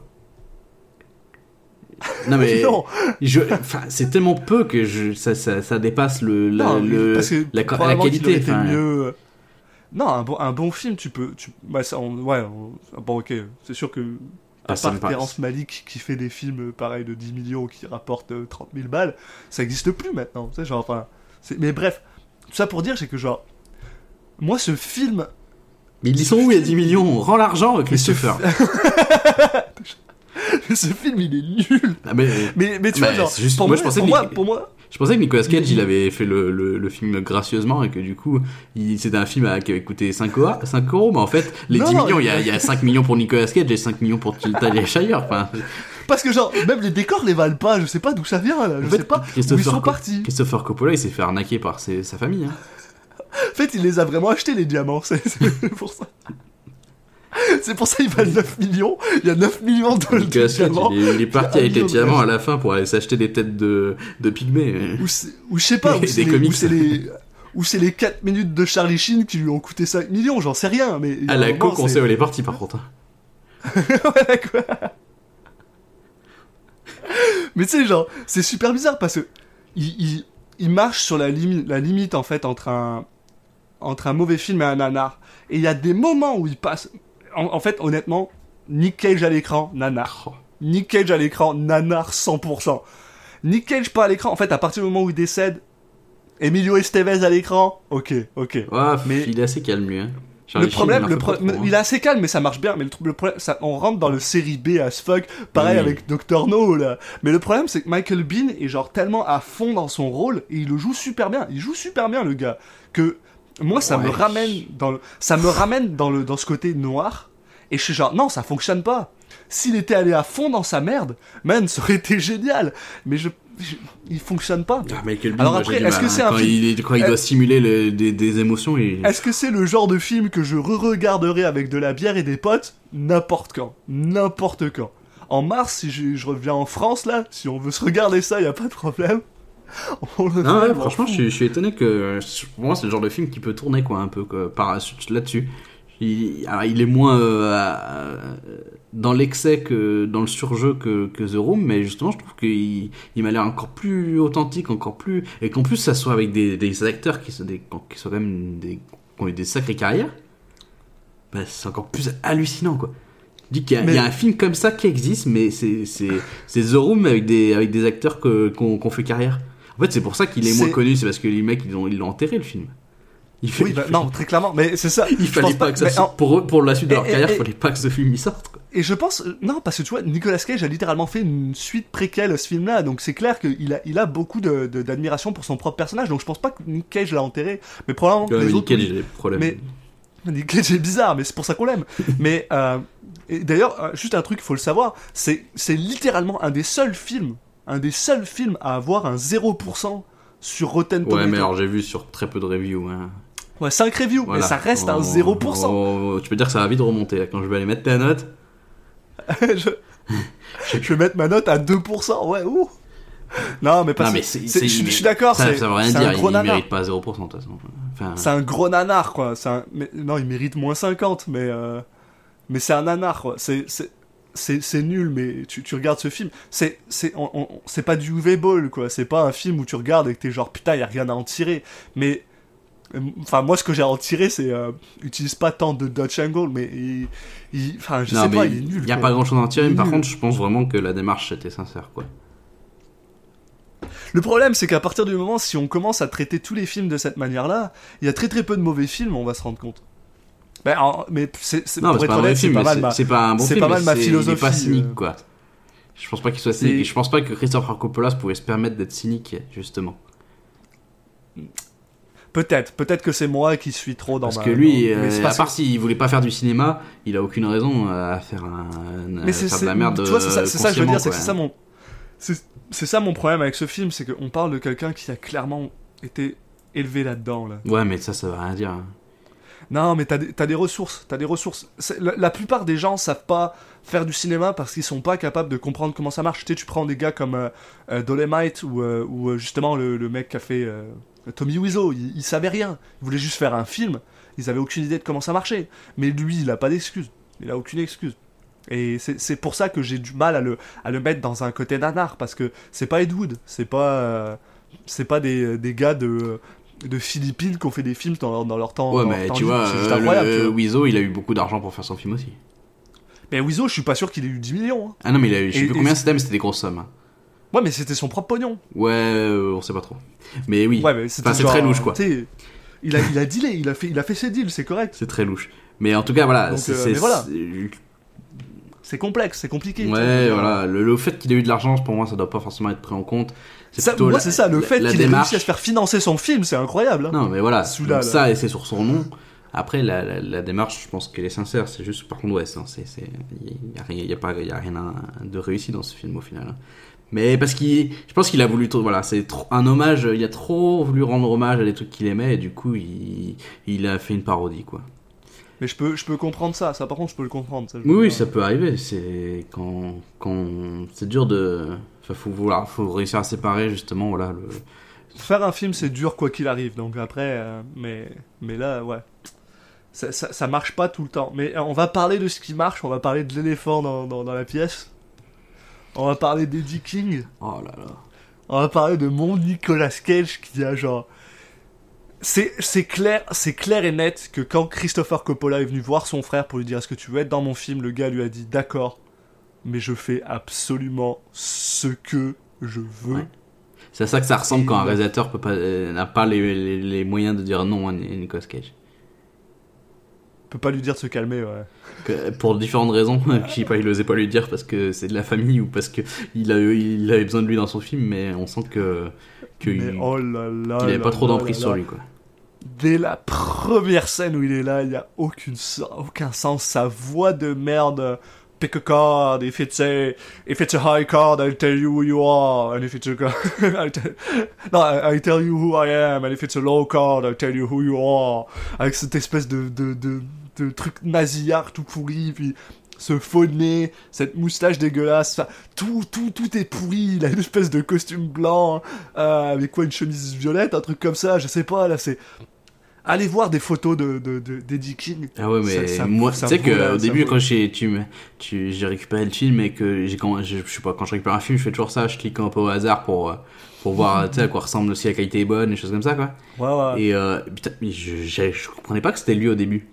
[LAUGHS] Non mais non, je, enfin, c'est tellement peu que je, ça, ça, ça dépasse le, la, non, le- la, la qualité. enfin, mieux. Non, un bon, un bon film, tu peux. Tu, bah, ça, on- ouais, on- bon, ok, c'est sûr que. Ah, À ça part Terrence Malick qui fait des films euh, pareils de 10 millions qui rapportent euh, 30 000 balles, ça existe plus maintenant. Tu sais, genre, enfin. c'est- Mais bref, tout ça pour dire, c'est que genre. Moi, ce film, Mais ils sont où il y a 10 millions? Rends l'argent, Christopher. [LAUGHS] [LAUGHS] ce film, il est nul. Ah, mais, Mais, mais tu Bah, vois, genre, juste- pour, moi, je pensais pour, que moi, les- pour moi, je pensais que Nicolas Cage, il avait fait le, le, le film gracieusement et que du coup, c'était un film à- qui avait coûté 5 euros, 5 euros, mais en fait, les Non, 10 non, millions, il y, a, il y a 5 millions pour Nicolas Cage et 5 millions pour Talia Shire. Enfin, [LAUGHS] parce que genre, même les décors les valent pas, je sais pas d'où ça vient là, je En fait, sais pas où ils sont Co- partis. Christopher Coppola, il s'est fait arnaquer par ses- sa famille. Hein. En fait, il les a vraiment achetés les diamants, [LAUGHS] c'est pour ça. C'est pour ça qu'ils valent 9 millions, il y a 9 millions de, de diamants. il est, il est parti avec les diamants à la fin pour aller s'acheter des têtes de, de pygmées. Ou, je sais pas, [LAUGHS] ou c'est les, comics. ou c'est les, ou c'est les 4 minutes de Charlie Sheen qui lui ont coûté 5 millions, j'en sais rien, mais. un la coque, on sait où elle est partie par contre. hein. [LAUGHS] Ouais, quoi. Mais tu sais, genre, c'est super bizarre parce que il, il, il marche sur la, limi- la limite en fait entre un, entre un mauvais film et un nanar. Et il y a des moments où il passe. En, en fait, honnêtement, Nick Cage à l'écran, nanar. Oh. Nick Cage à l'écran, nanar 100%. Nick Cage pas à l'écran. En fait, à partir du moment où il décède, Emilio Estevez à l'écran, ok, ok. Ouais, Mais- il est assez calme lui. Hein. Le problème, le pro- trop, hein. il est assez calme, mais ça marche bien. Mais le, problème, ça, on rentre dans le série B as fuck, pareil Oui. avec Dr No là. Mais le problème, c'est que Michael Bean est genre tellement à fond dans son rôle et il le joue super bien. Il joue super bien le gars que moi ça me ramène dans le, ça me ramène dans le dans ce côté noir. Et je suis genre non, ça fonctionne pas. S'il était allé à fond dans sa merde, man, ça aurait été génial. Mais je, je- il fonctionne pas. Ah, Michael Bean, Alors moi, après, est-ce que c'est un quand film- il, quand il Euh, doit simuler le- des, des émotions, il... Est-ce que c'est le genre de film que je re-regarderai avec de la bière et des potes? N'importe quand. N'importe quand. En mars, si je, je reviens en France, là, si on veut se regarder ça, y a pas de problème. On le Non, fait, ouais, je m'en franchement, je suis, je suis étonné que. Pour moi, c'est le genre de film qui peut tourner, quoi, un peu, quoi, par, là-dessus. Il, alors, il est moins euh, à- dans l'excès que dans le surjeu que, que The Room, mais justement, je trouve qu'il il m'a l'air encore plus authentique, encore plus. Et qu'en plus, ça soit avec des, des acteurs qui sont, des, qui sont quand même des, qui ont eu des sacrées carrières, bah, c'est encore plus hallucinant, quoi. Je dis qu'il y, Mais- y a un film comme ça qui existe, mais c'est The Room avec des, avec des acteurs qu'on qu'on fait carrière. En fait, c'est pour ça qu'il est, moins connu, c'est parce que les mecs, ils l'ont ils l'ont enterré, le film. Il fait- Oui, bah, non, très clairement, mais c'est ça. il fallait pas, que ça sorte. en- Pour, eux, pour la suite de leur Et- carrière, il fallait pas que ce film y sorte. quoi. Et je pense, non, parce que tu vois, Nicolas Cage a littéralement fait une suite préquelle à ce film-là, donc c'est clair qu'il a, il a beaucoup de- de- d'admiration pour son propre personnage, donc je pense pas que Nick Cage l'a enterré, mais probablement Ouais, les mais autres. Nick Cage, oui. problèmes. Mais [LAUGHS] Nick Cage est bizarre, mais c'est pour ça qu'on l'aime. [LAUGHS] mais euh, d'ailleurs, euh, juste un truc, il faut le savoir, c'est littéralement un des seuls films, un des seuls films à avoir un 0% sur Rotten Tomatoes. Ouais, mais alors j'ai vu sur très peu de reviews. hein. Ouais, 5 reviews, Voilà. mais ça reste un Oh, 0%. oh, tu peux dire que ça va vite remonter. là. Quand je vais aller mettre ta note, [LAUGHS] je... je vais mettre ma note à 2%, ouais, ouh. Non, mais parce non, mais c'est, c'est- je, suis d'accord, Ça, c'est ça veut rien c'est dire. un Il, gros il nanar. mérite pas 0% de toute façon. Enfin, C'est un gros nanar, quoi. C'est un... mais, non, il mérite moins 50, mais, euh, mais c'est un nanar, quoi. C'est, c'est, c'est, nul, mais tu, tu regardes ce film. C'est, c'est, pas du UV Ball, quoi. C'est pas un film où tu regardes et que t'es genre, putain, y a rien à en tirer. Mais, euh, enfin, moi, ce que j'ai à en tirer, c'est, euh, utilise pas tant de Dutch Angle, mais il, il- enfin, je non, sais pas, il est nul. y a quoi. pas grand chose à en tirer, Il mais par contre, je pense vraiment que la démarche était sincère, quoi. Le problème, c'est qu'à partir du moment, si on commence à traiter tous les films de cette manière-là, il y a très très peu de mauvais films, on va se rendre compte. Ben, mais c'est, être pas un c'est film, pas c'est- pas un bon c'est film. pas mal ma Il est pas philosophie, cynique, euh. quoi. Je pense pas qu'il soit cynique. Je pense pas que Christopher Coppola pouvait se permettre d'être cynique, justement. Peut-être, peut-être que c'est moi qui suis trop dans Parce ma- que lui, euh, à part s'il voulait pas faire du cinéma, il a aucune raison à faire, un, à mais c'est, faire de c'est- la merde. tu vois, c'est ça, c'est ça que je veux dire, c'est ça mon, c'est, ça mon problème avec ce film, c'est qu'on parle de quelqu'un qui a clairement été élevé là-dedans, là. Ouais, mais ça, ça veut rien dire. hein. Non, mais t'as des, des ressources, t'as des ressources. La, plupart des gens savent pas faire du cinéma parce qu'ils sont pas capables de comprendre comment ça marche. Tu sais, tu prends des gars comme euh, euh, Dolemite ou, euh, euh, justement le, le mec qui a fait Tommy Wiseau, il, il savait rien. Il voulait juste faire un film. Ils avaient aucune idée de comment ça marchait. Mais lui, il a pas d'excuse. Il a aucune excuse. Et c'est pour ça que j'ai du mal à le, à le mettre dans un côté nanar parce que c'est pas Ed Wood, c'est pas, c'est pas des, des gars de, de Philippines qui ont fait des films dans leur, dans leur temps. Ouais, leur mais temps tu libre. vois, juste euh, tu le vois. Wizo, il a eu beaucoup d'argent pour faire son film aussi. Mais Wizo, je suis pas sûr qu'il ait eu 10 millions. hein. Ah non, mais il a eu, je sais Et- plus combien c'était, mais c'était des grosses sommes. hein. Ouais, mais c'était son propre pognon. Ouais, euh, on sait pas trop. Mais oui, Ouais, mais Enfin, c'est très louche, quoi. Il a, il a dealé, il a fait, il a fait ses deals, c'est correct. c'est très louche. Mais en tout cas, voilà. Donc, c'est, euh, voilà. c'est- C'est complexe, c'est compliqué. Ouais, voilà. Le, le fait qu'il ait eu de l'argent, pour moi, ça doit pas forcément être pris en compte. C'est plutôt moi, c'est ça, le fait qu'il ait réussi à se faire financer son film, c'est incroyable. hein. Non, mais voilà. Là. ça, et c'est sur son nom. Après, la, la, la démarche, je pense qu'elle est sincère. C'est juste, par contre, ouais, c'est, c'est, c'est- il y a rien, il y a pas, y a rien de réussi dans ce film au final. hein. Mais parce qu'il, je pense qu'il a voulu, voilà, c'est un hommage. Il a trop voulu rendre hommage à des trucs qu'il aimait, et du coup, il, il a fait une parodie, quoi. Mais je peux, je peux comprendre ça, ça par contre, je peux le comprendre. ça, Oui, oui, ça peut arriver. C'est quand, quand, c'est dur de, faut vouloir, faut réussir à séparer justement, voilà, le. Faire un film, c'est dur quoi qu'il arrive. Donc après, euh, mais, mais là, ouais. Ça, ça, ça marche pas tout le temps. Mais euh, on va parler de ce qui marche, on va parler de l'éléphant dans, dans, dans la pièce. On va parler d'Eddie King. Oh là là. On va parler de mon Nicolas Cage qui a genre. C'est clair, c'est clair et net que quand Christopher Coppola est venu voir son frère pour lui dire est-ce que tu veux être dans mon film, le gars lui a dit d'accord, mais je fais absolument ce que je veux. Ouais. C'est à ça que ça ressemble Et quand un réalisateur pas, euh, n'a pas les, les, les moyens de dire non à Ni- Nicolas Cage. Peut pas lui dire de se calmer, ouais. Que- pour différentes raisons, je sais pas, il osait pas lui dire parce que c'est de la famille ou parce que il, a, il avait besoin de lui dans son film, mais on sent que qu'il oh qu'il avait là pas trop d'emprise sur lui, quoi. Dès la première scène où il est là, il y a aucune, aucun sens. Sa voix de merde. Pick a card. If it's a, if it's a high card, I'll tell you who you are. And if it's a, [LAUGHS] I'll tell, non, I'll tell you who I am. And if it's a low card, I'll tell you who you are. Avec cette espèce de, de, de, truc nasillard tout pourri, puis ce faux nez, cette moustache dégueulasse, tout, tout, tout est pourri. Il a une espèce de costume blanc, euh, avec quoi une chemise violette, un truc comme ça, je sais pas, là c'est. Allez voir des photos de, de, de- d'Eddie King. Ah ouais, mais Ça- ça- moi, tu sais vaut que la- au ça début, quand j'ai, tu, tu, j'ai récupéré le film et que j'ai, quand, je, je sais pas, quand je récupère un film, je fais toujours ça, je clique un peu au hasard pour, euh, pour voir, [LAUGHS] tu sais, à quoi ressemble si la qualité est bonne, des choses comme ça, quoi. Ouais, ouais. Et euh, putain, je, je, je comprenais pas que c'était lui au début.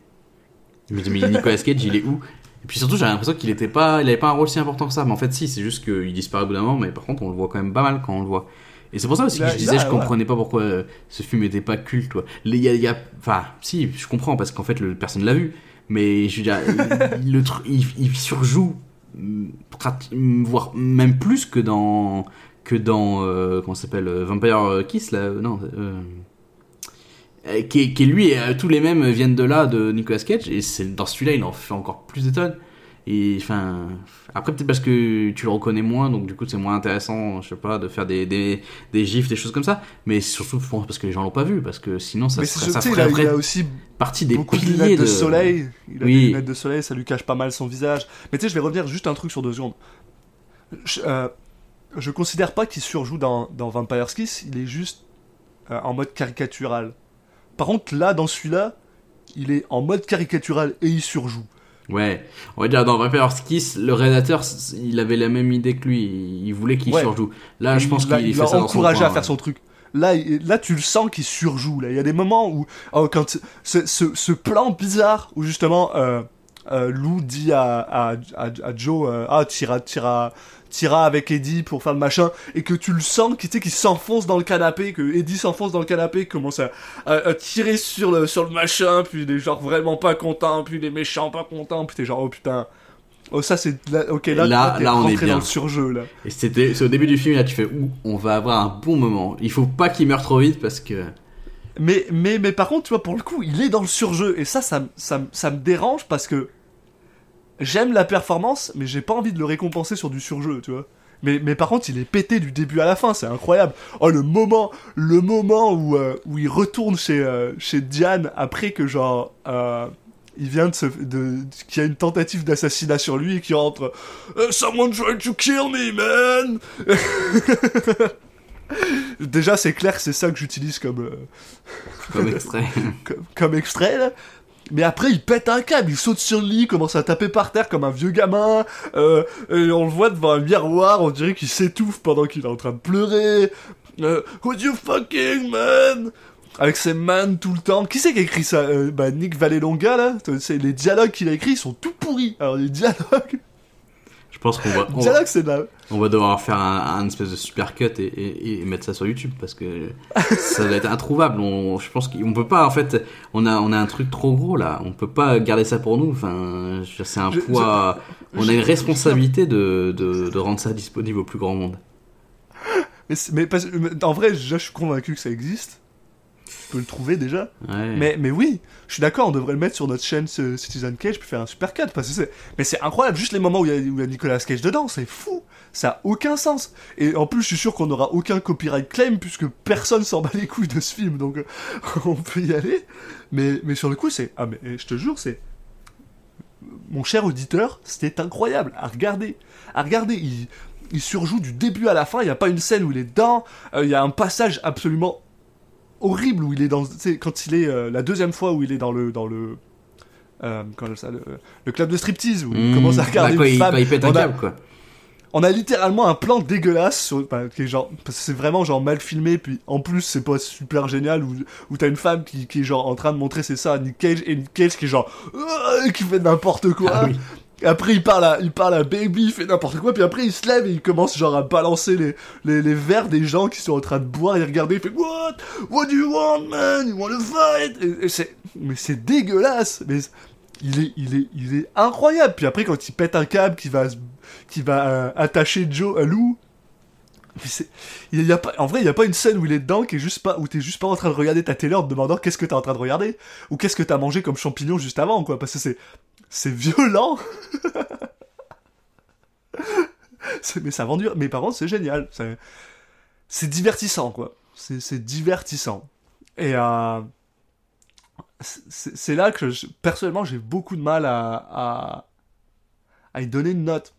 Je me dis, mais Nicolas Cage, il est où? Et puis surtout, j'avais l'impression qu'il était pas, il avait pas un rôle si important que ça. Mais en fait, si, c'est juste qu'il disparaît au bout d'un moment, mais par contre, on le voit quand même pas mal quand on le voit. Et c'est pour ça aussi que je disais, je comprenais pas pourquoi euh, ce film était pas culte, Il y a, il y a- enfin, si, je comprends parce qu'en fait, le, personne l'a vu. Mais je veux dire, il, le il, il surjoue, mm, mm, voire même plus que dans, que dans, euh, comment s'appelle, euh, Vampire Kiss, là, non, euh, qui, est, qui lui, euh, tous les mêmes viennent de là, de Nicolas Cage, et c'est dans celui-là, il en fait encore plus des tonnes. Et enfin, après peut-être parce que tu le reconnais moins, donc du coup c'est moins intéressant, je sais pas, de faire des, des, des gifs, des choses comme ça. Mais surtout je pense parce que les gens l'ont pas vu, parce que sinon ça, mais serait, ça sais, il ferait a, il a aussi partie des beaucoup de piliers lunettes de, de soleil. Il a Oui. des lunettes de soleil, ça lui cache pas mal son visage. Mais tu sais, je vais revenir juste un truc sur deux secondes. Je, euh, je considère pas qu'il surjoue dans, dans Vampire's Kiss, il est juste euh, en mode caricatural. Par contre, là, dans celui-là, il est en mode caricatural et il surjoue. Ouais, on va dire dans Vampire Kiss, le réalisateur, il avait la même idée que lui, il voulait qu'il Ouais. surjoue. Là, je pense qu'il il fait ça dans son coin, à faire ouais. son truc. Là, là, tu le sens qu'il surjoue. Là, il y a des moments où, oh, quand ce, ce, ce plan bizarre où justement euh, euh, Lou dit à, à, à, à Joe, euh, ah, tira, tira, tira avec Eddie pour faire le machin, et que tu le sens, qu'il tu sais, qu'il s'enfonce dans le canapé, que Eddie s'enfonce dans le canapé, commence à, à, à tirer sur le, sur le machin, puis il est genre vraiment pas content, puis il est méchant, pas content, puis t'es genre, oh putain. Oh, ça c'est. Ok, là, Là- on est bien. dans le surjeu, là. Et c'était, c'est au début du film, là, tu fais, ouh, on va avoir un bon moment. Il faut pas qu'il meure trop vite parce que. Mais, mais, mais par contre, tu vois, pour le coup, il est dans le surjeu. Et ça, ça, ça, me- ça me dérange parce que j'aime la performance, mais j'ai pas envie de le récompenser sur du surjeu, tu vois. Mais, mais par contre, il est pété du début à la fin, c'est incroyable. Oh, le moment, le moment où, euh, où il retourne chez, euh, chez Diane après que, genre, euh, il vient de se, de, qu'il y a une tentative d'assassinat sur lui et qui rentre, Someone tried to kill me, man! [LAUGHS] Déjà, c'est clair que c'est ça que j'utilise comme, euh, Comme extrait. [LAUGHS] comme, comme extrait là. Mais après, il pète un câble, il saute sur le lit, commence à taper par terre comme un vieux gamin. Euh, et on le voit devant un miroir, on dirait qu'il s'étouffe pendant qu'il est en train de pleurer. Euh, Would you fucking man? Avec ses man tout le temps. Qui c'est qui a écrit ça? Euh, Bah Nick Vallelonga là. Les dialogues qu'il a écrits, sont tout pourris. Alors les dialogues, pense qu'on va, on va, on devoir faire un, un espèce de super cut et, et, et mettre ça sur YouTube parce que ça va être introuvable. On, je pense qu'on peut pas, en fait, on a, on a un truc trop gros là. On peut pas garder ça pour nous. Enfin, c'est un Je- poids. je- on a une responsabilité de, de, de rendre ça disponible au plus grand monde. Mais, mais parce- en vrai, déjà, je suis convaincu que ça existe. Je peux le trouver déjà. Ouais. Mais, mais oui, je suis d'accord, on devrait le mettre sur notre chaîne Citizen Cage puis faire un super cut parce que c'est. Mais c'est incroyable, juste les moments où il y, a- y Nicolas Cage dedans, c'est fou, ça a aucun sens. Et en plus, je suis sûr qu'on n'aura aucun copyright claim puisque personne s'en bat les couilles de ce film, donc [LAUGHS] on peut y aller. Mais, mais sur le coup, c'est. Ah, mais je te jure, c'est. Mon cher auditeur, c'était incroyable à regarder. À regarder, il, il surjoue du début à la fin, il n'y a pas une scène où il est dedans, euh, il y a un passage absolument horrible où il est dans quand il est euh, la deuxième fois où il est dans le dans le euh, ça, le, le club de striptease où il Mmh. commence à regarder Bah, quoi, une il, femme. il pète un on, a, câble quoi. on a littéralement un plan dégueulasse sur, bah, qui est genre c'est vraiment genre mal filmé puis en plus c'est pas super génial où, où t'as une femme qui, qui est genre en train de montrer ses seins à Nick Cage et Nick Cage qui est genre euh, qui fait n'importe quoi Ah oui. Après, il parle à, il parle à Baby, il fait n'importe quoi, puis après, il se lève et il commence genre à balancer les, les, les verres des gens qui sont en train de boire et regarder, il fait What? What do you want, man? You wanna fight? Et, c'est, mais c'est dégueulasse, mais il est, il est, il est incroyable. Puis après, quand il pète un câble qui va, qui va euh, attacher Joe à Lou, puis c'est- il y a pas, en vrai, il y a pas une scène où il est dedans qui est juste pas, où t'es juste pas en train de regarder ta télé en te demandant qu'est-ce que t'es en train de regarder, ou qu'est-ce que t'as mangé comme champignon juste avant, quoi, parce que c'est, c'est violent. Mais ça vend. Mais par contre, c'est génial. C'est, divertissant, quoi. C'est, divertissant. Et euh, c'est, là que, personnellement, j'ai beaucoup de mal à, à, à y donner une note.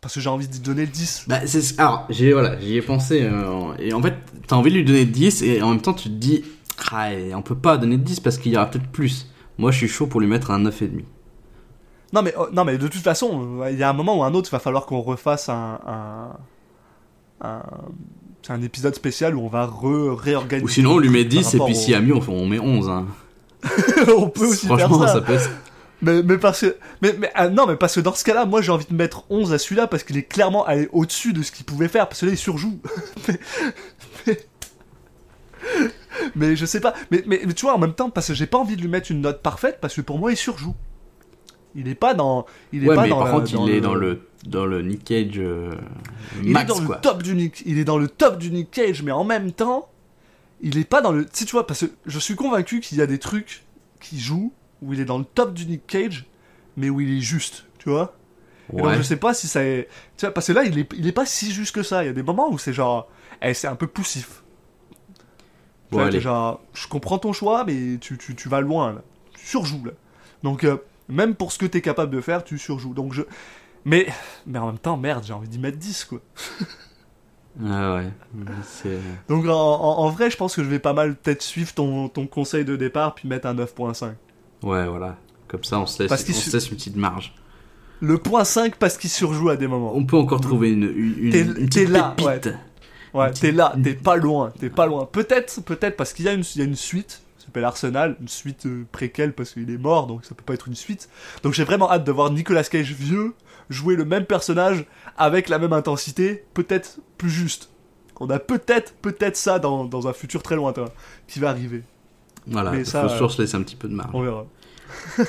Parce que j'ai envie d'y donner 10. Bah, c'est, alors, j'ai, voilà, j'y ai pensé, euh, et en fait, t'as envie de lui donner 10, et en même temps, tu te dis, Ah, on peut pas donner de 10 parce qu'il y aura peut-être plus. Moi, je suis chaud pour lui mettre un 9,5. Non mais, oh, non, mais de toute façon, euh, il y a un moment ou un autre, il va falloir qu'on refasse un. un, un, c'est un épisode spécial où on va re- réorganiser. Ou sinon, on lui met 10 et puis s'il y a mieux, on, fait- on met 11. Hein. [LAUGHS] on peut aussi faire Franchement, ça. ça peut être. Mais, mais parce que. Mais, mais, ah, non, mais parce que dans ce cas-là, moi j'ai envie de mettre 11 à celui-là parce qu'il est clairement allé au-dessus de ce qu'il pouvait faire. Parce que là, il surjoue. [LAUGHS] mais, mais, je sais pas. Mais, mais tu vois, en même temps, parce que j'ai pas envie de lui mettre une note parfaite parce que pour moi, il surjoue. Il est pas dans. Il est Ouais, pas mais dans par la- contre, il est dans le, dans le Nick Cage euh, Il max, est dans quoi. le top du Nick. Il est dans le top du Nick Cage, mais en même temps, il est pas dans le. Sais, tu vois, parce que je suis convaincu qu'il y a des trucs qui jouent où il est dans le top du Nick Cage, mais où il est juste, tu vois. Et donc Ouais. je sais pas si ça est. Tu vois, parce que là, il est, il est pas si juste que ça. Il y a des moments où c'est genre. Eh, c'est un peu poussif. Tu Bon, allez. genre, je comprends ton choix, mais tu, tu, tu vas loin, là. Tu surjoues, là. Donc, euh, même pour ce que t'es capable de faire, tu surjoues. Donc, je. Mais, mais en même temps, merde, j'ai envie d'y mettre 10, quoi. [LAUGHS] Ah ouais. Donc, en, en- en vrai, je pense que je vais pas mal peut-être suivre ton, ton conseil de départ, puis mettre un 9.5. Ouais, voilà. Comme ça, on se laisse, on se laisse une petite marge. Le point 5 parce qu'il surjoue à des moments. On peut encore trouver une, une, T'es- petite là, pépite. Ouais, Une t'es là, t'es pas loin, t'es pas loin. Peut-être, peut-être parce qu'il y, a une- il y a une suite, s'appelle Arsenal, une suite euh, préquelle parce qu'il est mort, donc ça peut pas être une suite. Donc j'ai vraiment hâte de voir Nicolas Cage vieux jouer le même personnage avec la même intensité, peut-être plus juste. On a peut-être, peut-être ça dans, dans un futur très lointain qui va arriver. Voilà, Mais ça, faut euh, se laisser un petit peu de marge. On verra. [LAUGHS]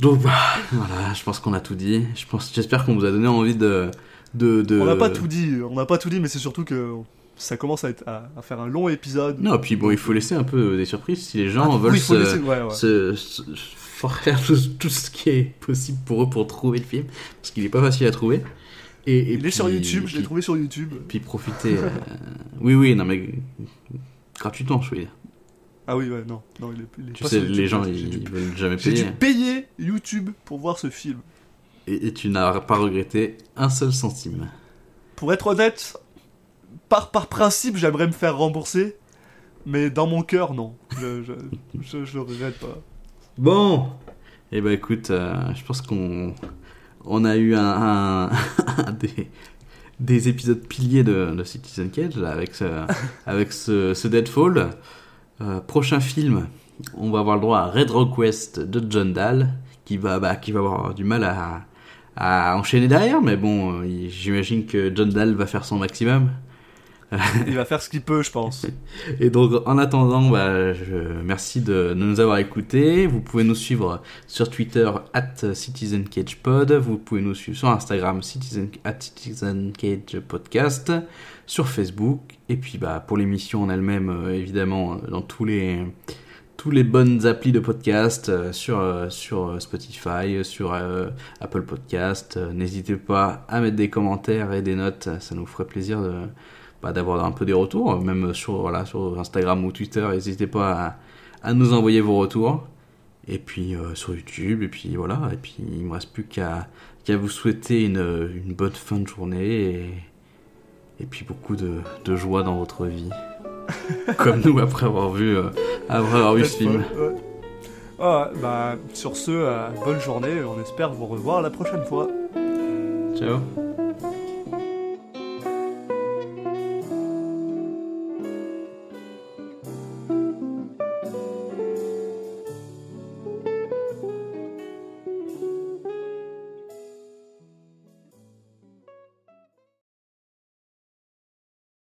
Donc bah, voilà, je pense qu'on a tout dit. Je pense, j'espère qu'on vous a donné envie de, de, de... On n'a pas tout dit, on n'a pas tout dit, mais c'est surtout que ça commence à, être, à, à faire un long épisode. Non, puis bon, il faut laisser un peu des surprises si les gens Ah, veulent oui, se, laisser- ouais, ouais. se- se- faire tout, tout ce qui est possible pour eux pour trouver le film, parce qu'il est pas facile à trouver. Et, et Il est sur puis- YouTube, je l'ai trouvé sur YouTube. Puis profiter. euh, Oui, oui, non mais gratuitement, je veux dire. Ah oui, ouais, non, non il est, il est Tu pas sais, sur YouTube, les gens, j'ai dû- ils veulent jamais J'ai dû payer. payer YouTube pour voir ce film. Et, et tu n'as pas regretté un seul centime. Pour être honnête, par, par principe, j'aimerais me faire rembourser, mais dans mon cœur, non. Je, je, je, je le regrette pas. Bon Eh ben écoute, euh, je pense qu'on on a eu un, un- [LAUGHS] un des, des épisodes piliers de, de Citizen Cage là, avec ce, [LAUGHS] avec ce, ce Deadfall. Euh, prochain film, on va avoir le droit à Red Request de John Dahl, qui va, bah, qui va avoir du mal à, à enchaîner derrière, mais bon, euh, j'imagine que John Dahl va faire son maximum. Il va faire ce qu'il peut, je pense. [LAUGHS] Et donc, en attendant, bah, je... merci de, nous avoir écoutés. Vous pouvez nous suivre sur Twitter, at CitizenCagePod. Vous pouvez nous suivre sur Instagram, Citizen, at CitizenCagePodcast. Sur Facebook. Et puis, bah, pour l'émission en elle-même, euh, évidemment, euh, dans tous les, tous les bonnes applis de podcast, euh, sur, sur Spotify, sur Apple Podcast. N'hésitez pas à mettre des commentaires et des notes. Ça nous ferait plaisir de bah, d'avoir un peu des retours, même sur, voilà, sur Instagram ou Twitter, n'hésitez pas à, à nous envoyer vos retours. Et puis euh, sur YouTube, et puis voilà, et puis il me reste plus qu'à qu'à vous souhaiter une, une bonne fin de journée et, et puis beaucoup de, de joie dans votre vie. [LAUGHS] Comme nous après avoir vu, euh, après avoir vu ce film. Ouais. Ah, bah, sur ce, euh, bonne journée. On espère vous revoir la prochaine fois. Ciao.